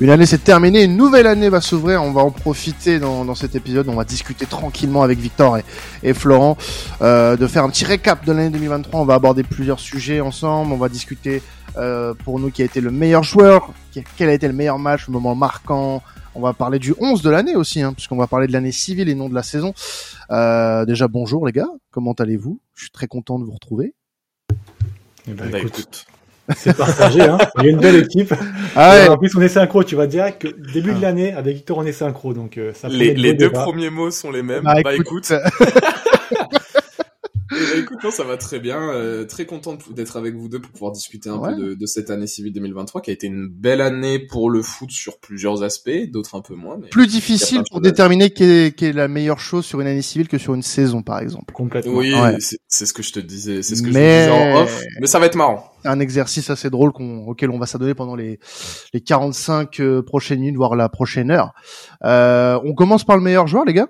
Une année s'est terminée, une nouvelle année va s'ouvrir. On va en profiter dans, dans, cet épisode. On va discuter tranquillement avec Victor et, et Florent euh, de faire un petit récap de l'année 2023. On va aborder plusieurs sujets ensemble. On va discuter euh, pour nous qui a été le meilleur joueur, quel a été le meilleur match, le moment marquant. On va parler du 11 de l'année aussi, hein, puisqu'on va parler de l'année civile et non de la saison. Euh, déjà bonjour les gars, comment allez-vous? Je suis très content de vous retrouver. Eh ben, écoute, c'est partagé, hein. Il y a une belle équipe. Ah ouais. En plus, on est synchro. Tu vas dire que début de ah. l'année, avec Victor, on est synchro. Donc, euh, ça les, les deux premiers mots sont les mêmes. Bah, bah écoute. écoute, non, ça va très bien. Euh, très content d'être avec vous deux pour pouvoir discuter un peu de, de, cette année civile 2023, qui a été une belle année pour le foot sur plusieurs aspects, d'autres un peu moins. Mais Plus difficile pour déterminer quelle est, la meilleure chose sur une année civile que sur une saison, par exemple. Complètement. Oui, c'est ce que je te disais. C'est ce que mais... je disais en off. Mais ça va être marrant. Un exercice assez drôle auquel on va s'adonner pendant les, les 45 euh, prochaines minutes, voire la prochaine heure. Euh, on commence par le meilleur joueur, les gars?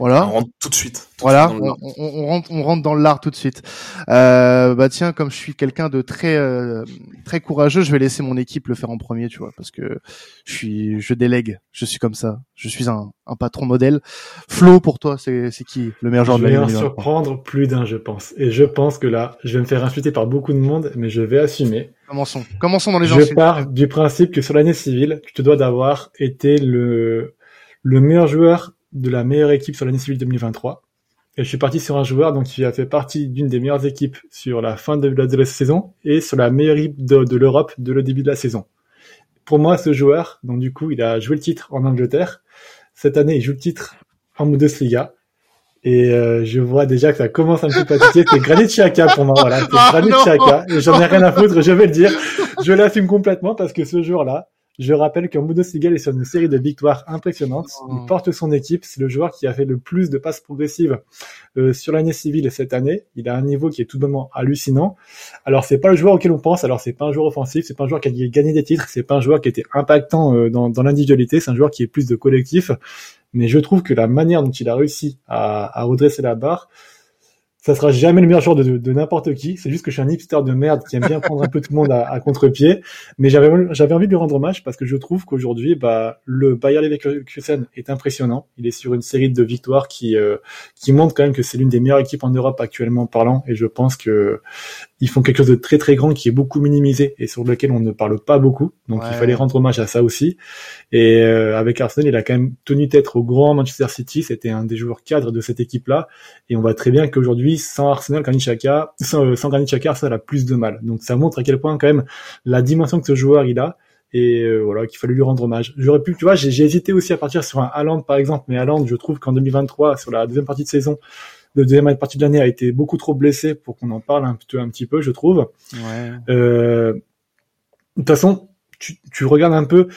Voilà. On rentre tout de suite. voilà, on, rentre, on rentre dans l'art tout de suite. Euh, bah tiens, comme je suis quelqu'un de très euh, très courageux, je vais laisser mon équipe le faire en premier, tu vois, parce que je suis, je délègue, je suis comme ça. Je suis un, un patron modèle. Flo, pour toi, c'est c'est qui le meilleur joueur de l'année Je vais en surprendre plus d'un, je pense. Et je pense que là, je vais me faire insulter par beaucoup de monde, mais je vais assumer. Commençons. Commençons dans les Je pars du principe que sur l'année civile, tu te dois d'avoir été le le meilleur joueur de la meilleure équipe sur l'année civile 2023. Et je suis parti sur un joueur donc qui a fait partie d'une des meilleures équipes sur la fin de la, saison et sur la meilleure équipe de, l'Europe de le début de la saison. Pour moi, ce joueur, donc du coup, il a joué le titre en Angleterre. Cette année, il joue le titre en Bundesliga. Et euh, je vois déjà que ça commence un petit peu à. C'est Granit Xhaka pour moi, voilà. C'est oh Granit Xhaka. J'en ai rien à foutre, je vais le dire. Je l'assume complètement parce que ce joueur-là, je rappelle qu'en Bundesliga, il est sur une série de victoires impressionnantes. Il oh. porte son équipe. C'est le joueur qui a fait le plus de passes progressives euh, sur l'année civile cette année. Il a un niveau qui est tout bonnement hallucinant. Alors, c'est pas le joueur auquel on pense. Alors, c'est pas un joueur offensif. C'est pas un joueur qui a gagné des titres. C'est pas un joueur qui était impactant euh, dans, dans l'individualité. C'est un joueur qui est plus de collectif. Mais je trouve que la manière dont il a réussi à, à redresser la barre, ça sera jamais le meilleur joueur de, de, n'importe qui. C'est juste que je suis un hipster de merde qui aime bien prendre un peu tout le monde à, à contre-pied. Mais j'avais, j'avais envie de lui rendre hommage parce que je trouve qu'aujourd'hui, bah, le Bayer Leverkusen est impressionnant. Il est sur une série de victoires qui, euh, qui montre quand même que c'est l'une des meilleures équipes en Europe actuellement parlant. Et je pense que ils font quelque chose de très très grand qui est beaucoup minimisé et sur lequel on ne parle pas beaucoup. Donc il fallait rendre hommage à ça aussi. Et euh, avec Arsenal, il a quand même tenu tête au grand Manchester City. C'était un des joueurs cadres de cette équipe-là. Et on voit très bien qu'aujourd'hui, sans Arsenal, Granit Xhaka, sans, euh, sans Granit Xhaka, Arsenal a plus de mal. Donc ça montre à quel point quand même la dimension que ce joueur il a et euh, voilà qu'il fallait lui rendre hommage. J'aurais pu, tu vois, j'ai hésité aussi à partir sur un Haaland par exemple, mais Haaland, je trouve qu'en 2023, sur la deuxième partie de saison, le deuxième partie de l'année a été beaucoup trop blessé pour qu'on en parle un, un petit peu, je trouve. Ouais. Euh, de toute façon, tu, tu regardes un peu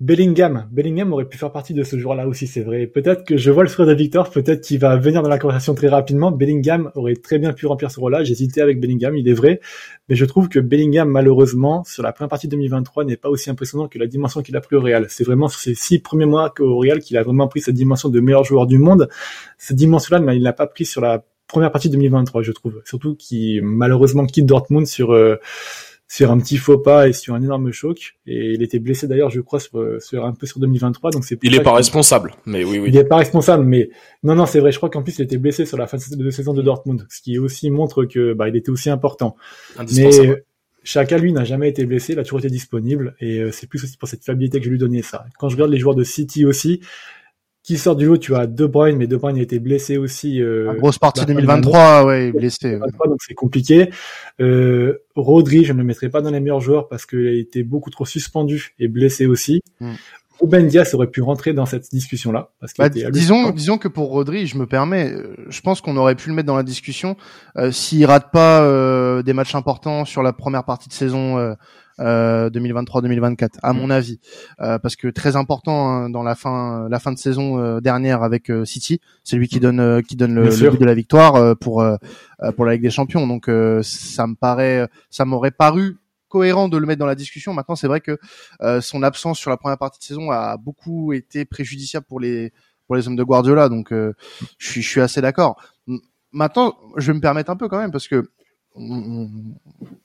Bellingham, Bellingham aurait pu faire partie de ce joueur-là aussi, c'est vrai. Peut-être que je vois le sourire de Victor, peut-être qu'il va venir dans la conversation très rapidement. Bellingham aurait très bien pu remplir ce rôle-là. J'hésitais avec Bellingham, il est vrai, mais je trouve que Bellingham, malheureusement, sur la première partie de 2023, n'est pas aussi impressionnant que la dimension qu'il a pris au Real. C'est vraiment sur ces six premiers mois qu'au Real qu'il a vraiment pris cette dimension de meilleur joueur du monde. Cette dimension-là, il l'a pas pris sur la première partie de 2023, je trouve. Surtout qu'il malheureusement quitte Dortmund sur euh, sur un petit faux pas et sur un énorme choc. Et il était blessé d'ailleurs, je crois, sur, un peu sur 2023. Donc c'est. Il est pas responsable, mais oui, oui. Il est pas responsable, mais non, non, c'est vrai. Je crois qu'en plus il était blessé sur la fin de saison de Dortmund, ce qui aussi montre que bah il était aussi important. Mais Chacun lui n'a jamais été blessé, il a toujours été disponible et euh, c'est plus aussi pour cette fiabilité que je lui donnais ça. Quand je regarde les joueurs de City aussi, qui sort du lot, tu as De Bruyne, mais De Bruyne a été blessé aussi. Euh, La grosse partie 2023, ouais, blessé. Donc c'est compliqué. Euh, Rodri, je ne le mettrai pas dans les meilleurs joueurs parce qu'il a été beaucoup trop suspendu et blessé aussi. Mm. Ruben Diaz aurait pu rentrer dans cette discussion-là. Parce bah, disons, disons que pour Rodri, je me permets, euh, je pense qu'on aurait pu le mettre dans la discussion euh, s'il rate pas euh, des matchs importants sur la première partie de saison euh, 2023-2024 euh, à mm. mon avis. Euh, parce que très important hein, dans la fin la fin de saison euh, dernière avec City c'est lui qui donne qui donne le, but de la victoire pour pour la Ligue des Champions. Donc ça me paraît ça m'aurait paru cohérent de le mettre dans la discussion. Maintenant c'est vrai que son absence sur la première partie de saison a beaucoup été préjudiciable pour les pour les hommes de Guardiola. Donc je suis je suis assez d'accord. Maintenant je vais me permettre un peu quand même parce que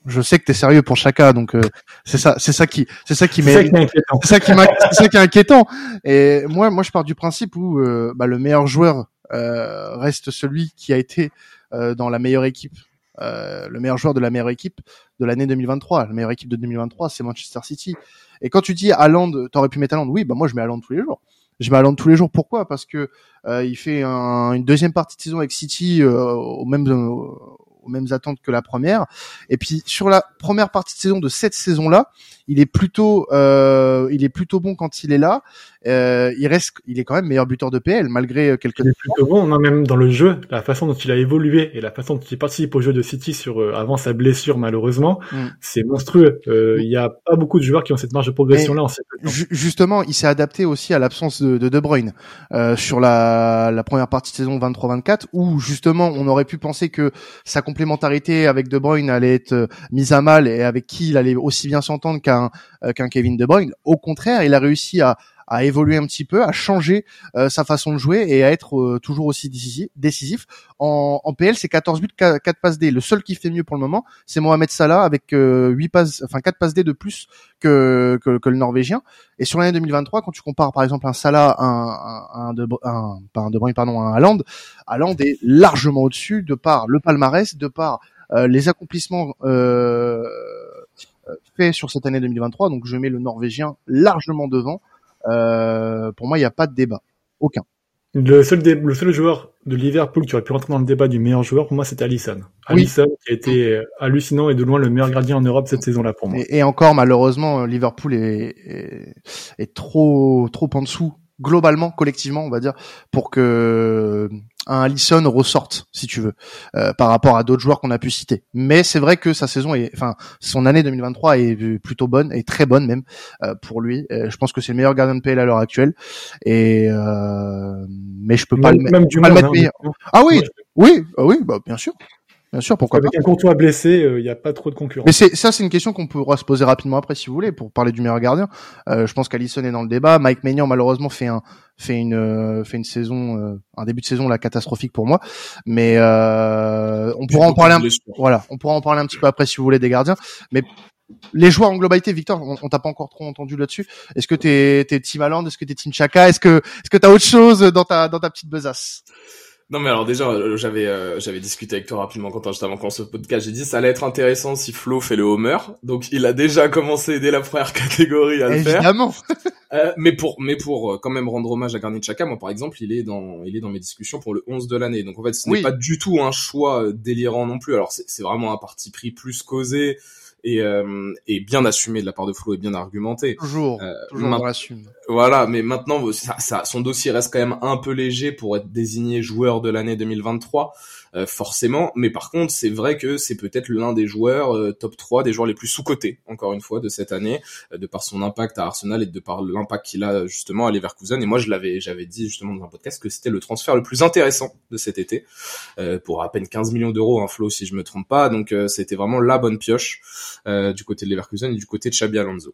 je sais que t'es sérieux pour Chaka, donc euh, c'est ça, c'est ça qui, c'est ça qui C'est ça qui est inquiétant. c'est ça qui c'est ça qui est inquiétant. Et moi, moi, je pars du principe où euh, bah, le meilleur joueur euh, reste celui qui a été euh, dans la meilleure équipe, euh, le meilleur joueur de la meilleure équipe de l'année 2023. La meilleure équipe de 2023, c'est Manchester City. Et quand tu dis Haaland, t'aurais pu mettre Haaland, oui, bah moi je mets Haaland tous les jours. Je mets Haaland tous les jours. Pourquoi? Parce que euh, il fait un- une deuxième partie de saison avec City euh, aux mêmes euh, aux mêmes attentes que la première. Et puis sur la première partie de saison de cette saison-là, il est plutôt euh, il est plutôt bon quand il est là. Euh, il reste il est quand même meilleur buteur de PL malgré euh, quelques Il est plutôt bon, non, même dans le jeu, la façon dont il a évolué et la façon dont il participe au jeu de City sur euh, avant sa blessure malheureusement, Mm. c'est monstrueux. Euh, Il y a pas beaucoup de joueurs qui ont cette marge de progression là en justement, il s'est adapté aussi à l'absence de, de De Bruyne euh, sur la, la première partie de saison 23-24, où justement on aurait pu penser que sa complémentarité avec De Bruyne allait être euh, mise à mal et avec qui il allait aussi bien s'entendre qu'un euh, qu'un Kevin De Bruyne. Au contraire, il a réussi à à évoluer un petit peu, à changer euh, sa façon de jouer et à être euh, toujours aussi décisif. En, en PL, c'est 14 buts, 4, passes D. Le seul qui fait mieux pour le moment, c'est Mohamed Salah avec euh, 8 passes, enfin 4 passes D de plus que, que, que le Norvégien. Et sur l'année 2023, quand tu compares par exemple un Salah, un, un, de, un, pas un De Bruyne, pardon, un Haaland, Haaland est largement au-dessus de par le palmarès, de par euh, les accomplissements euh, faits sur cette année 2023. Donc je mets le Norvégien largement devant. Euh, pour moi, il n'y a pas de débat, aucun. Le seul, dé- le seul joueur de Liverpool qui aurait pu rentrer dans le débat du meilleur joueur, pour moi, c'était Alisson. Oui. Alisson, qui a été euh, hallucinant et de loin le meilleur gardien en Europe cette saison-là pour moi. Et, et encore, malheureusement, Liverpool est, est, est trop trop en dessous globalement, collectivement, on va dire, pour que un Allison ressorte, si tu veux, euh, par rapport à d'autres joueurs qu'on a pu citer. Mais c'est vrai que sa saison est, enfin, son année 2023 est plutôt bonne, et très bonne même euh, pour lui. Euh, je pense que c'est le meilleur gardien de PL à l'heure actuelle. Et euh, mais je peux pas le, même mettre. du pas le mettre hein, meilleur. Ah oui, oui, ah oui, bah bien sûr, bien sûr, pourquoi pas. Avec un Courtois blessé, euh, il n'y a pas trop de concurrence. Mais c'est ça, c'est une question qu'on pourra se poser rapidement après, si vous voulez, pour parler du meilleur gardien. Euh, je pense qu'Alisson est dans le débat. Mike Maignan, malheureusement, fait un fait une euh, fait une saison, euh, un début de saison là catastrophique pour moi. Mais euh, on pourra en parler. Un, voilà, on pourra en parler un petit peu après, si vous voulez, des gardiens. Mais les joueurs en globalité, Victor, on, on t'a pas encore trop entendu là-dessus. Est-ce que t'es t'es Team Haaland Est-ce que t'es Team Chaka Est-ce que est-ce que t'as autre chose dans ta dans ta petite besace? Non mais alors déjà euh, j'avais euh, j'avais discuté avec toi rapidement quand juste avant qu'on se podcast. J'ai dit ça allait être intéressant si Flo fait le homer. Donc il a déjà commencé dès la première catégorie à le faire. Évidemment. Euh, mais pour mais pour euh, quand même rendre hommage à Garnier Chaka moi par exemple il est dans il est dans mes discussions pour le 11 de l'année. Donc en fait ce n'est Oui. pas du tout un choix euh, délirant non plus. Alors c'est c'est vraiment un parti pris plus causé et euh, et bien assumé de la part de Flo et bien argumenté. Toujours, Euh, toujours voilà, mais maintenant, ça, ça, son dossier reste quand même un peu léger pour être désigné joueur de l'année 2023, euh, forcément. Mais par contre, c'est vrai que c'est peut-être l'un des joueurs euh, top 3, des joueurs les plus sous-cotés, encore une fois, de cette année, euh, de par son impact à Arsenal et de par l'impact qu'il a justement à Leverkusen. Et moi, je l'avais, j'avais dit justement dans un podcast que c'était le transfert le plus intéressant de cet été, euh, pour à peine 15 millions d'euros, un flow si je me trompe pas. Donc, euh, c'était vraiment la bonne pioche euh, du côté de Leverkusen et du côté de Xabi Alonso.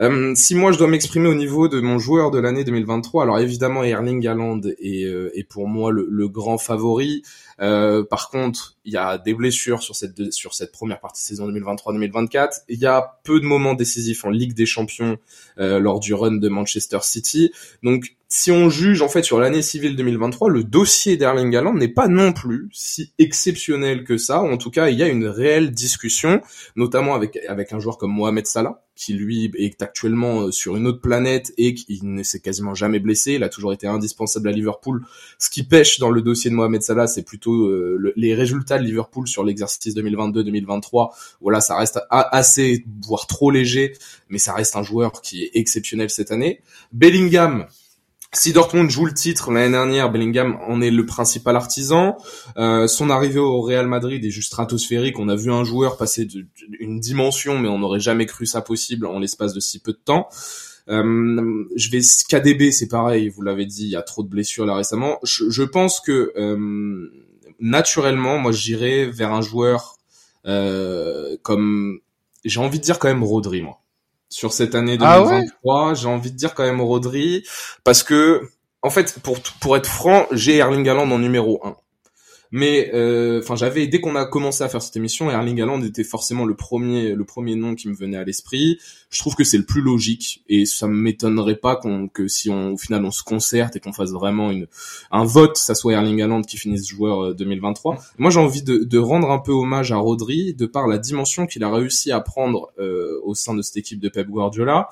Euh, si moi je dois m'exprimer au niveau de mon joueur de l'année 2023, alors évidemment Erling Haaland est, euh, est pour moi le, le grand favori. Euh, par contre, il y a des blessures sur cette sur cette première partie de saison 2023-2024. Il y a peu de moments décisifs en Ligue des Champions euh, lors du run de Manchester City. Donc si on juge en fait sur l'année civile 2023, le dossier d'Erling Haaland n'est pas non plus si exceptionnel que ça. En tout cas, il y a une réelle discussion, notamment avec avec un joueur comme Mohamed Salah, qui lui est actuellement euh, sur une autre planète et qui ne s'est quasiment jamais blessé. Il a toujours été indispensable à Liverpool. Ce qui pêche dans le dossier de Mohamed Salah, c'est plutôt euh, le- les résultats de Liverpool sur l'exercice 2022-2023. Voilà, ça reste assez, voire trop léger, mais ça reste un joueur qui est exceptionnel cette année. Bellingham, si Dortmund joue le titre l'année dernière, Bellingham en est le principal artisan. Euh, son arrivée au Real Madrid est juste stratosphérique. On a vu un joueur passer d'une dimension, mais on n'aurait jamais cru ça possible en l'espace de si peu de temps. Euh, je vais KDB, c'est pareil. Vous l'avez dit, il y a trop de blessures là récemment. Je, pense que euh, naturellement, moi, j'irais vers un joueur comme j'ai envie de dire quand même Rodri, moi sur cette année Ah ouais 2023. j'ai envie de dire quand même Rodri parce que en fait pour pour être franc, j'ai Erling Haaland en numéro 1. Mais euh, enfin, j'avais dès qu'on a commencé à faire cette émission, Erling Haaland était forcément le premier, le premier nom qui me venait à l'esprit. Je trouve que c'est le plus logique et ça m'étonnerait pas qu'on que si on au final on se concerte et qu'on fasse vraiment une un vote, ça soit Erling Haaland qui finisse joueur 2023. Moi, j'ai envie de, de, rendre un peu hommage à Rodri de par la dimension qu'il a réussi à prendre euh, au sein de cette équipe de Pep Guardiola,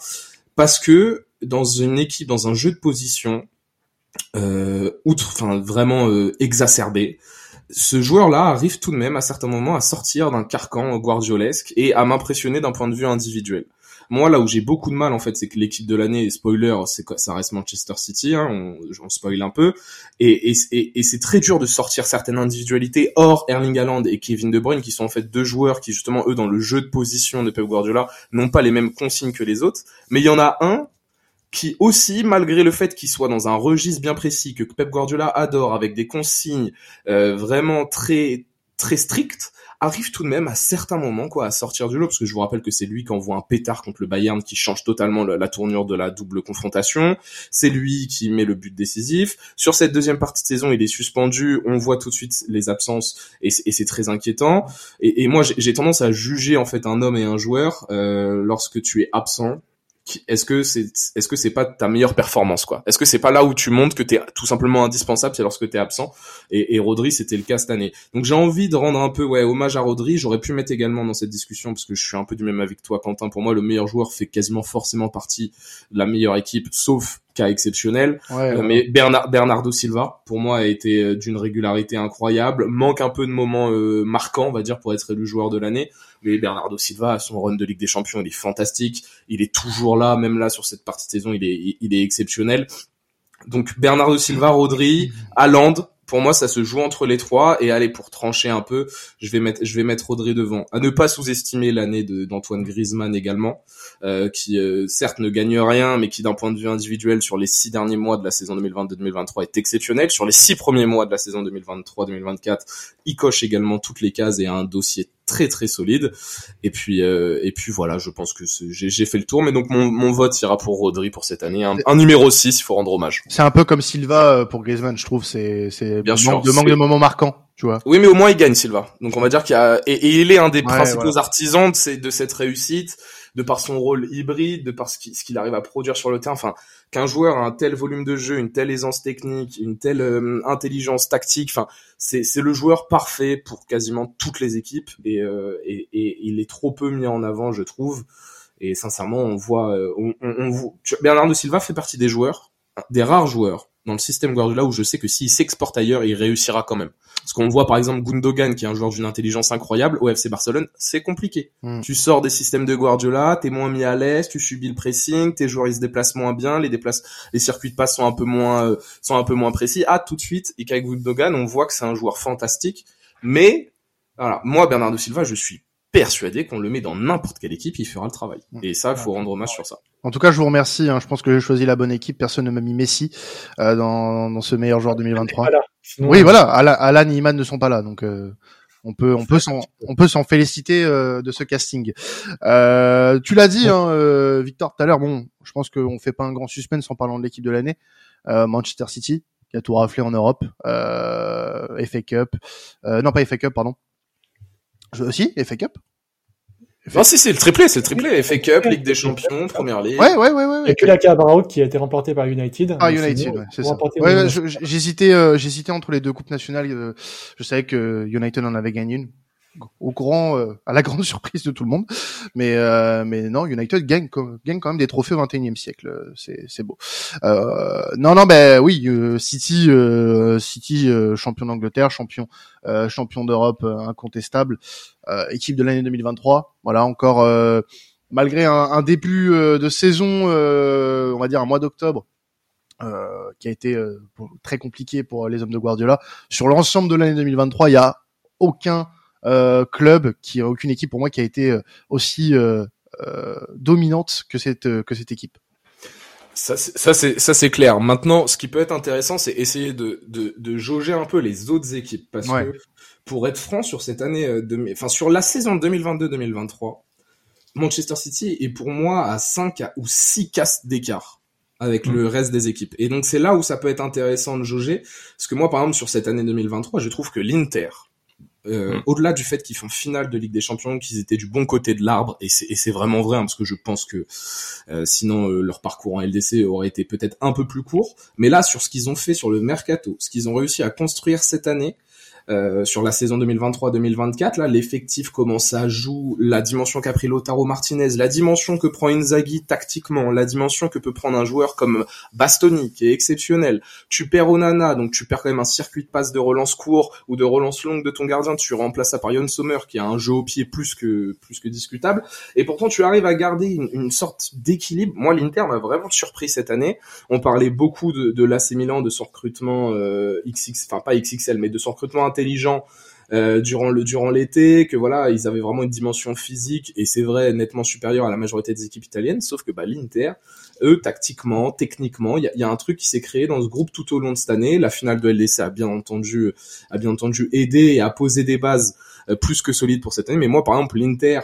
parce que dans une équipe, dans un jeu de position, euh, outre, enfin vraiment euh, exacerbé, ce joueur-là arrive tout de même à certains moments à sortir d'un carcan guardiolesque et à m'impressionner d'un point de vue individuel. Moi, là où j'ai beaucoup de mal, en fait, c'est que l'équipe de l'année, spoiler, c'est ça reste Manchester City, hein, on, on spoil un peu, et, c'est très dur de sortir certaines individualités hors Erling Haaland et Kevin De Bruyne, qui sont en fait deux joueurs qui, justement, eux, dans le jeu de position de Pep Guardiola, n'ont pas les mêmes consignes que les autres, mais il y en a un qui aussi, malgré le fait qu'il soit dans un registre bien précis que Pep Guardiola adore, avec des consignes euh, vraiment très très strictes, arrive tout de même à certains moments quoi à sortir du lot. Parce que je vous rappelle que c'est lui qui envoie un pétard contre le Bayern qui change totalement la, tournure de la double confrontation. C'est lui qui met le but décisif. Sur cette deuxième partie de saison il est suspendu. On voit tout de suite les absences et, c'est très inquiétant. Et, et moi j'ai tendance à juger en fait un homme et un joueur euh, lorsque tu es absent est-ce que c'est est-ce que c'est pas ta meilleure performance quoi? Est-ce que c'est pas là où tu montres que tu es tout simplement indispensable c'est lorsque tu es absent? Et, et Rodri c'était le cas cette année. Donc j'ai envie de rendre un peu ouais hommage à Rodri, j'aurais pu mettre également dans cette discussion parce que je suis un peu du même avec toi Quentin, pour moi le meilleur joueur fait quasiment forcément partie de la meilleure équipe sauf cas exceptionnel. Euh, mais Bernard, Bernardo Silva, pour moi, a été euh, d'une régularité incroyable. Manque un peu de moments euh, marquants, on va dire, pour être élu joueur de l'année. Mais Bernardo Silva, son run de Ligue des Champions, il est fantastique. Il est toujours là, même là sur cette partie de saison, il est, il est exceptionnel. Donc Bernardo Silva, Rodri, Haaland, pour moi, ça se joue entre les trois. Et allez, pour trancher un peu, je vais mettre, je vais mettre Rodri devant. À ne pas sous-estimer l'année d'Antoine Griezmann également, qui euh, certes ne gagne rien, mais qui d'un point de vue individuel sur les six derniers mois de la saison 2022-2023 est exceptionnel. Sur les six premiers mois de la saison 2023-2024, il coche également toutes les cases et a un dossier très très solide. Et puis euh, et puis voilà, je pense que j'ai fait le tour. Mais donc mon, mon vote ira pour Rodri pour cette année. Un, numéro 6, il faut rendre hommage. C'est un peu comme Silva euh, pour Griezmann, je trouve. C'est c'est bien sûr de manque de moments marquants. Tu vois. Oui, mais au moins il gagne Silva. Donc on va dire qu'il y a et, il est un des principaux artisans de, de cette réussite de par son rôle hybride, de par ce qu'il arrive à produire sur le terrain. Enfin, qu'un joueur a un tel volume de jeu, une telle aisance technique, une telle euh, intelligence tactique, enfin, c'est le joueur parfait pour quasiment toutes les équipes et, euh, et, et, il est trop peu mis en avant, je trouve. Et sincèrement, on voit, euh, on, on, Silva fait partie des joueurs, des rares joueurs dans le système Guardiola où je sais que s'il s'exporte ailleurs, il réussira quand même. Parce qu'on voit par exemple Gundogan qui est un joueur d'une intelligence incroyable au FC Barcelone, c'est compliqué. Hmm. Tu sors des systèmes de Guardiola, t'es moins mis à l'aise, tu subis le pressing, tes joueurs ils se déplacent moins bien, les les circuits de passe sont un peu moins euh, sont un peu moins précis. Ah tout de suite, et qu'avec Gundogan, on voit que c'est un joueur fantastique, mais voilà, moi Bernardo Silva, je suis persuadé qu'on le met dans n'importe quelle équipe, il fera le travail. Hmm. Et ça, il faut rendre hommage sur ça. En tout cas, je vous remercie. Hein. Je pense que j'ai choisi la bonne équipe. Personne ne m'a mis Messi euh, dans, dans ce meilleur joueur 2023. oui, voilà. Alan et Iman ne sont pas là, donc euh, on peut on peut s'en on peut s'en féliciter euh, de ce casting. Euh, tu l'as dit, hein, Victor, tout à l'heure. Bon, je pense qu'on fait pas un grand suspense en parlant de l'équipe de l'année. Manchester City qui a tout raflé en Europe, FA Cup, non pas FA Cup, pardon. Je, aussi FA Cup. Non, si, c'est le triplé, c'est le triplé. FA Cup, Ligue des Champions, Première Ligue. Ouais, ouais, ouais, ouais. Et que la Carabao qui a été remportée par United. Ah, United, ouais, c'est ça. Ouais, j'hésitais, euh, j'hésitais entre les deux coupes nationales. Euh, je savais que United en avait gagné une au grand, euh, à la grande surprise de tout le monde. Mais euh, mais non, United gagne, gagne quand même des trophées au 21e siècle. C'est c'est beau. Euh, non non ben oui, City City champion d'Angleterre, champion champion d'Europe incontestable, équipe de l'année 2023. Voilà encore malgré un, un début de saison, on va dire un mois d'octobre. qui a été très compliqué pour les hommes de Guardiola. Sur l'ensemble de l'année 2023, il y a aucun euh, club, qui a aucune équipe pour moi qui a été euh, aussi euh, dominante que cette que cette équipe. Ça, ça c'est ça c'est clair. Maintenant, ce qui peut être intéressant, c'est essayer de, de, de jauger un peu les autres équipes, parce que pour être franc sur cette année, de, enfin sur la saison 2022-2023, Manchester City est pour moi à 5 ou 6 castes d'écart avec le reste des équipes. Et donc c'est là où ça peut être intéressant de jauger, parce que moi par exemple sur cette année 2023, je trouve que l'Inter, euh, Mm. au-delà du fait qu'ils font finale de Ligue des Champions, qu'ils étaient du bon côté de l'arbre, et c'est et c'est vraiment vrai, hein, parce que je pense que euh, sinon euh, leur parcours en LDC aurait été peut-être un peu plus court. Mais là, sur ce qu'ils ont fait sur le mercato, ce qu'ils ont réussi à construire cette année, euh, sur la saison 2023-2024, là, l'effectif, comment ça joue, la dimension qu'a pris Lautaro Martinez, la dimension que prend Inzaghi tactiquement, la dimension que peut prendre un joueur comme Bastoni, qui est exceptionnel. Tu perds Onana, donc tu perds quand même un circuit de passe de relance court ou de relance longue de ton gardien, tu remplaces ça par Yon Sommer, qui a un jeu au pied plus que, plus que discutable. Et pourtant, tu arrives à garder une, une sorte d'équilibre. Moi, l'Inter m'a vraiment surpris cette année. On parlait beaucoup de, de l'AC Milan, de son recrutement euh, XX, enfin pas XXL, mais de son recrutement intelligent euh, durant le durant l'été, que voilà, ils avaient vraiment une dimension physique et c'est vrai nettement supérieure à la majorité des équipes italiennes. Sauf que bah l'Inter, eux, tactiquement, techniquement, il y a, il y a un truc qui s'est créé dans ce groupe tout au long de cette année. La finale de LDC a bien entendu a bien entendu aidé et a posé des bases euh, plus que solides pour cette année. Mais moi, par exemple, l'Inter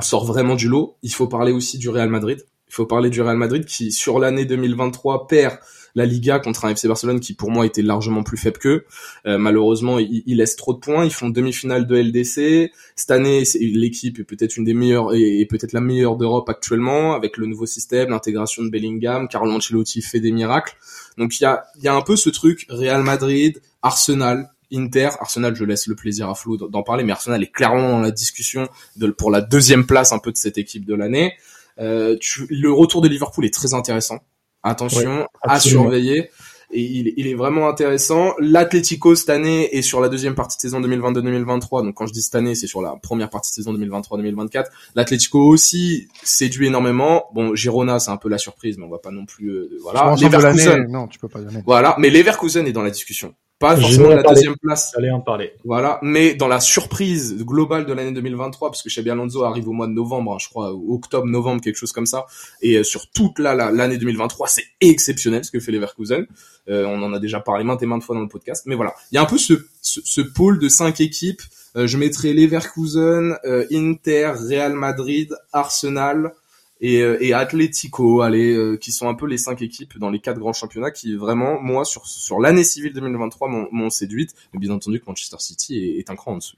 sort vraiment du lot. Il faut parler aussi du Real Madrid. Il faut parler du Real Madrid qui, sur l'année 2023, perd la Liga contre un FC Barcelone qui, pour moi, était largement plus faible qu'eux. Euh, malheureusement, ils, ils laissent trop de points. Ils font demi-finale de LDC. Cette année, l'équipe est peut-être une des meilleures et, peut-être la meilleure d'Europe actuellement avec le nouveau système, l'intégration de Bellingham. Carlo Ancelotti fait des miracles. Donc il y a, y a un peu ce truc Real Madrid, Arsenal, Inter, Arsenal, je laisse le plaisir à Flo d'en parler, mais Arsenal est clairement dans la discussion de, pour la deuxième place un peu de cette équipe de l'année. Euh, le retour de Liverpool est très intéressant. Attention, à surveiller. Et il, il est vraiment intéressant. L'Atlético cette année est sur la deuxième partie de saison 2022-2023. Donc quand je dis cette année, c'est sur la première partie de saison 2023-2024. L'Atlético aussi séduit énormément. Bon, Girona, c'est un peu la surprise, mais on va pas non plus. euh, voilà. Leverkusen, non, tu peux pas donner. voilà. Mais Leverkusen est dans la discussion. Pas forcément la parler. deuxième place. J'allais en parler. Voilà, mais dans la surprise globale de l'année 2023, parce que Xabi Alonso arrive au mois de novembre, hein, je crois, octobre, novembre, quelque chose comme ça, et euh, sur toute la- la- l'année 2023, c'est exceptionnel ce que fait Leverkusen. Euh, on en a déjà parlé maintes et maintes fois dans le podcast, mais voilà, il y a un peu ce, ce, ce pôle de cinq équipes. Euh, je mettrai Leverkusen, euh, Inter, Real Madrid, Arsenal et, euh, et Atlético, allez, euh, qui sont un peu les cinq équipes dans les quatre grands championnats qui vraiment, moi, sur sur l'année civile 2023, m'ont séduite. Mais bien entendu que Manchester City est, est un cran en dessous.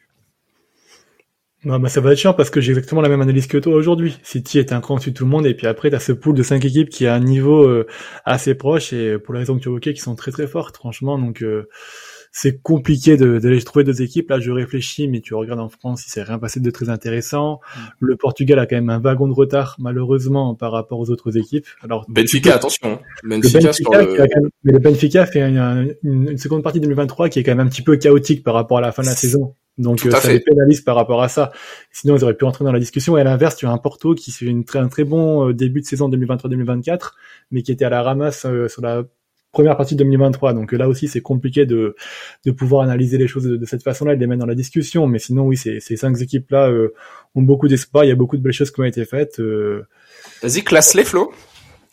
Non, bah, ça va être chiant parce que j'ai exactement la même analyse que toi aujourd'hui. City est un cran dessus de tout le monde et puis après t'as ce pool de cinq équipes qui a un niveau euh, assez proche et euh, pour les raisons que tu évoquais qui sont très très fortes franchement donc euh, c'est compliqué de, de les trouver deux équipes. Là je réfléchis mais tu regardes en France il s'est rien passé de très intéressant. Le Portugal a quand même un wagon de retard malheureusement par rapport aux autres équipes. Alors Benfica, attention. hein. le Benfica, sur Benfica, le... même- mais le Benfica fait un- une, une seconde partie 2023 qui est quand même un petit peu chaotique par rapport à la fin de la saison. Donc euh, ça fait. les pénalise par rapport à ça. Sinon, ils auraient pu entrer dans la discussion. Et à l'inverse, tu as un Porto qui fait une très, un très bon euh, début de saison 2023-2024, mais qui était à la ramasse euh, sur la première partie de 2023. Donc là aussi, c'est compliqué de, de pouvoir analyser les choses de, cette façon-là et de les mettre dans la discussion. Mais sinon, oui, ces, ces cinq équipes-là euh, ont beaucoup d'espoir. Il y a beaucoup de belles choses qui ont été faites. euh, Vas-y, classe-les, Flo.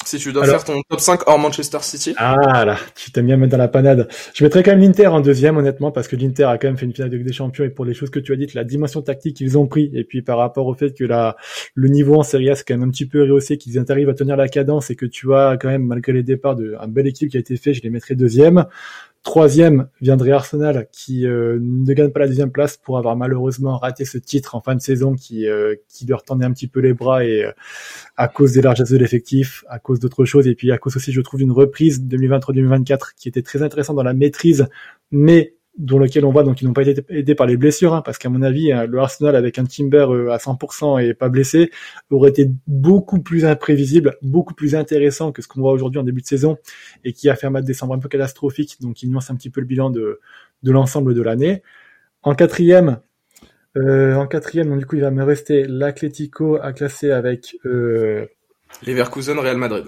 Si tu dois Alors- faire ton top 5 hors Manchester City. Ah là, tu t'aimes bien mettre dans la panade. Je mettrais quand même l'Inter en deuxième, honnêtement, parce que l'Inter a quand même fait une finale de Ligue des Champions et pour les choses que tu as dites, la dimension tactique qu'ils ont pris et puis par rapport au fait que la, le niveau en Serie A c'est quand même un petit peu rehaussé, qu'ils arrivent à tenir la cadence et que tu as quand même, malgré les départs, de, un bel équipe qui a été fait, je les mettrais deuxième. Troisième viendrait Arsenal qui euh, ne gagne pas la deuxième place pour avoir malheureusement raté ce titre en fin de saison qui, euh, qui leur tendait un petit peu les bras et euh, à cause des largesses de l'effectif, à cause d'autres choses. Et puis à cause aussi je trouve d'une reprise 2023-2024 qui était très intéressante dans la maîtrise mais dont lequel on voit donc ils n'ont pas été aidés par les blessures hein, parce qu'à mon avis hein, le Arsenal avec un Timber euh, à 100% et pas blessé aurait été beaucoup plus imprévisible, beaucoup plus intéressant que ce qu'on voit aujourd'hui en début de saison et qui a fait un mois de décembre un peu catastrophique donc il nuance un petit peu le bilan de, de l'ensemble de l'année. En quatrième, euh, en quatrième, donc du coup il va me rester l'Atlético à classer avec euh, Leverkusen, Real Madrid.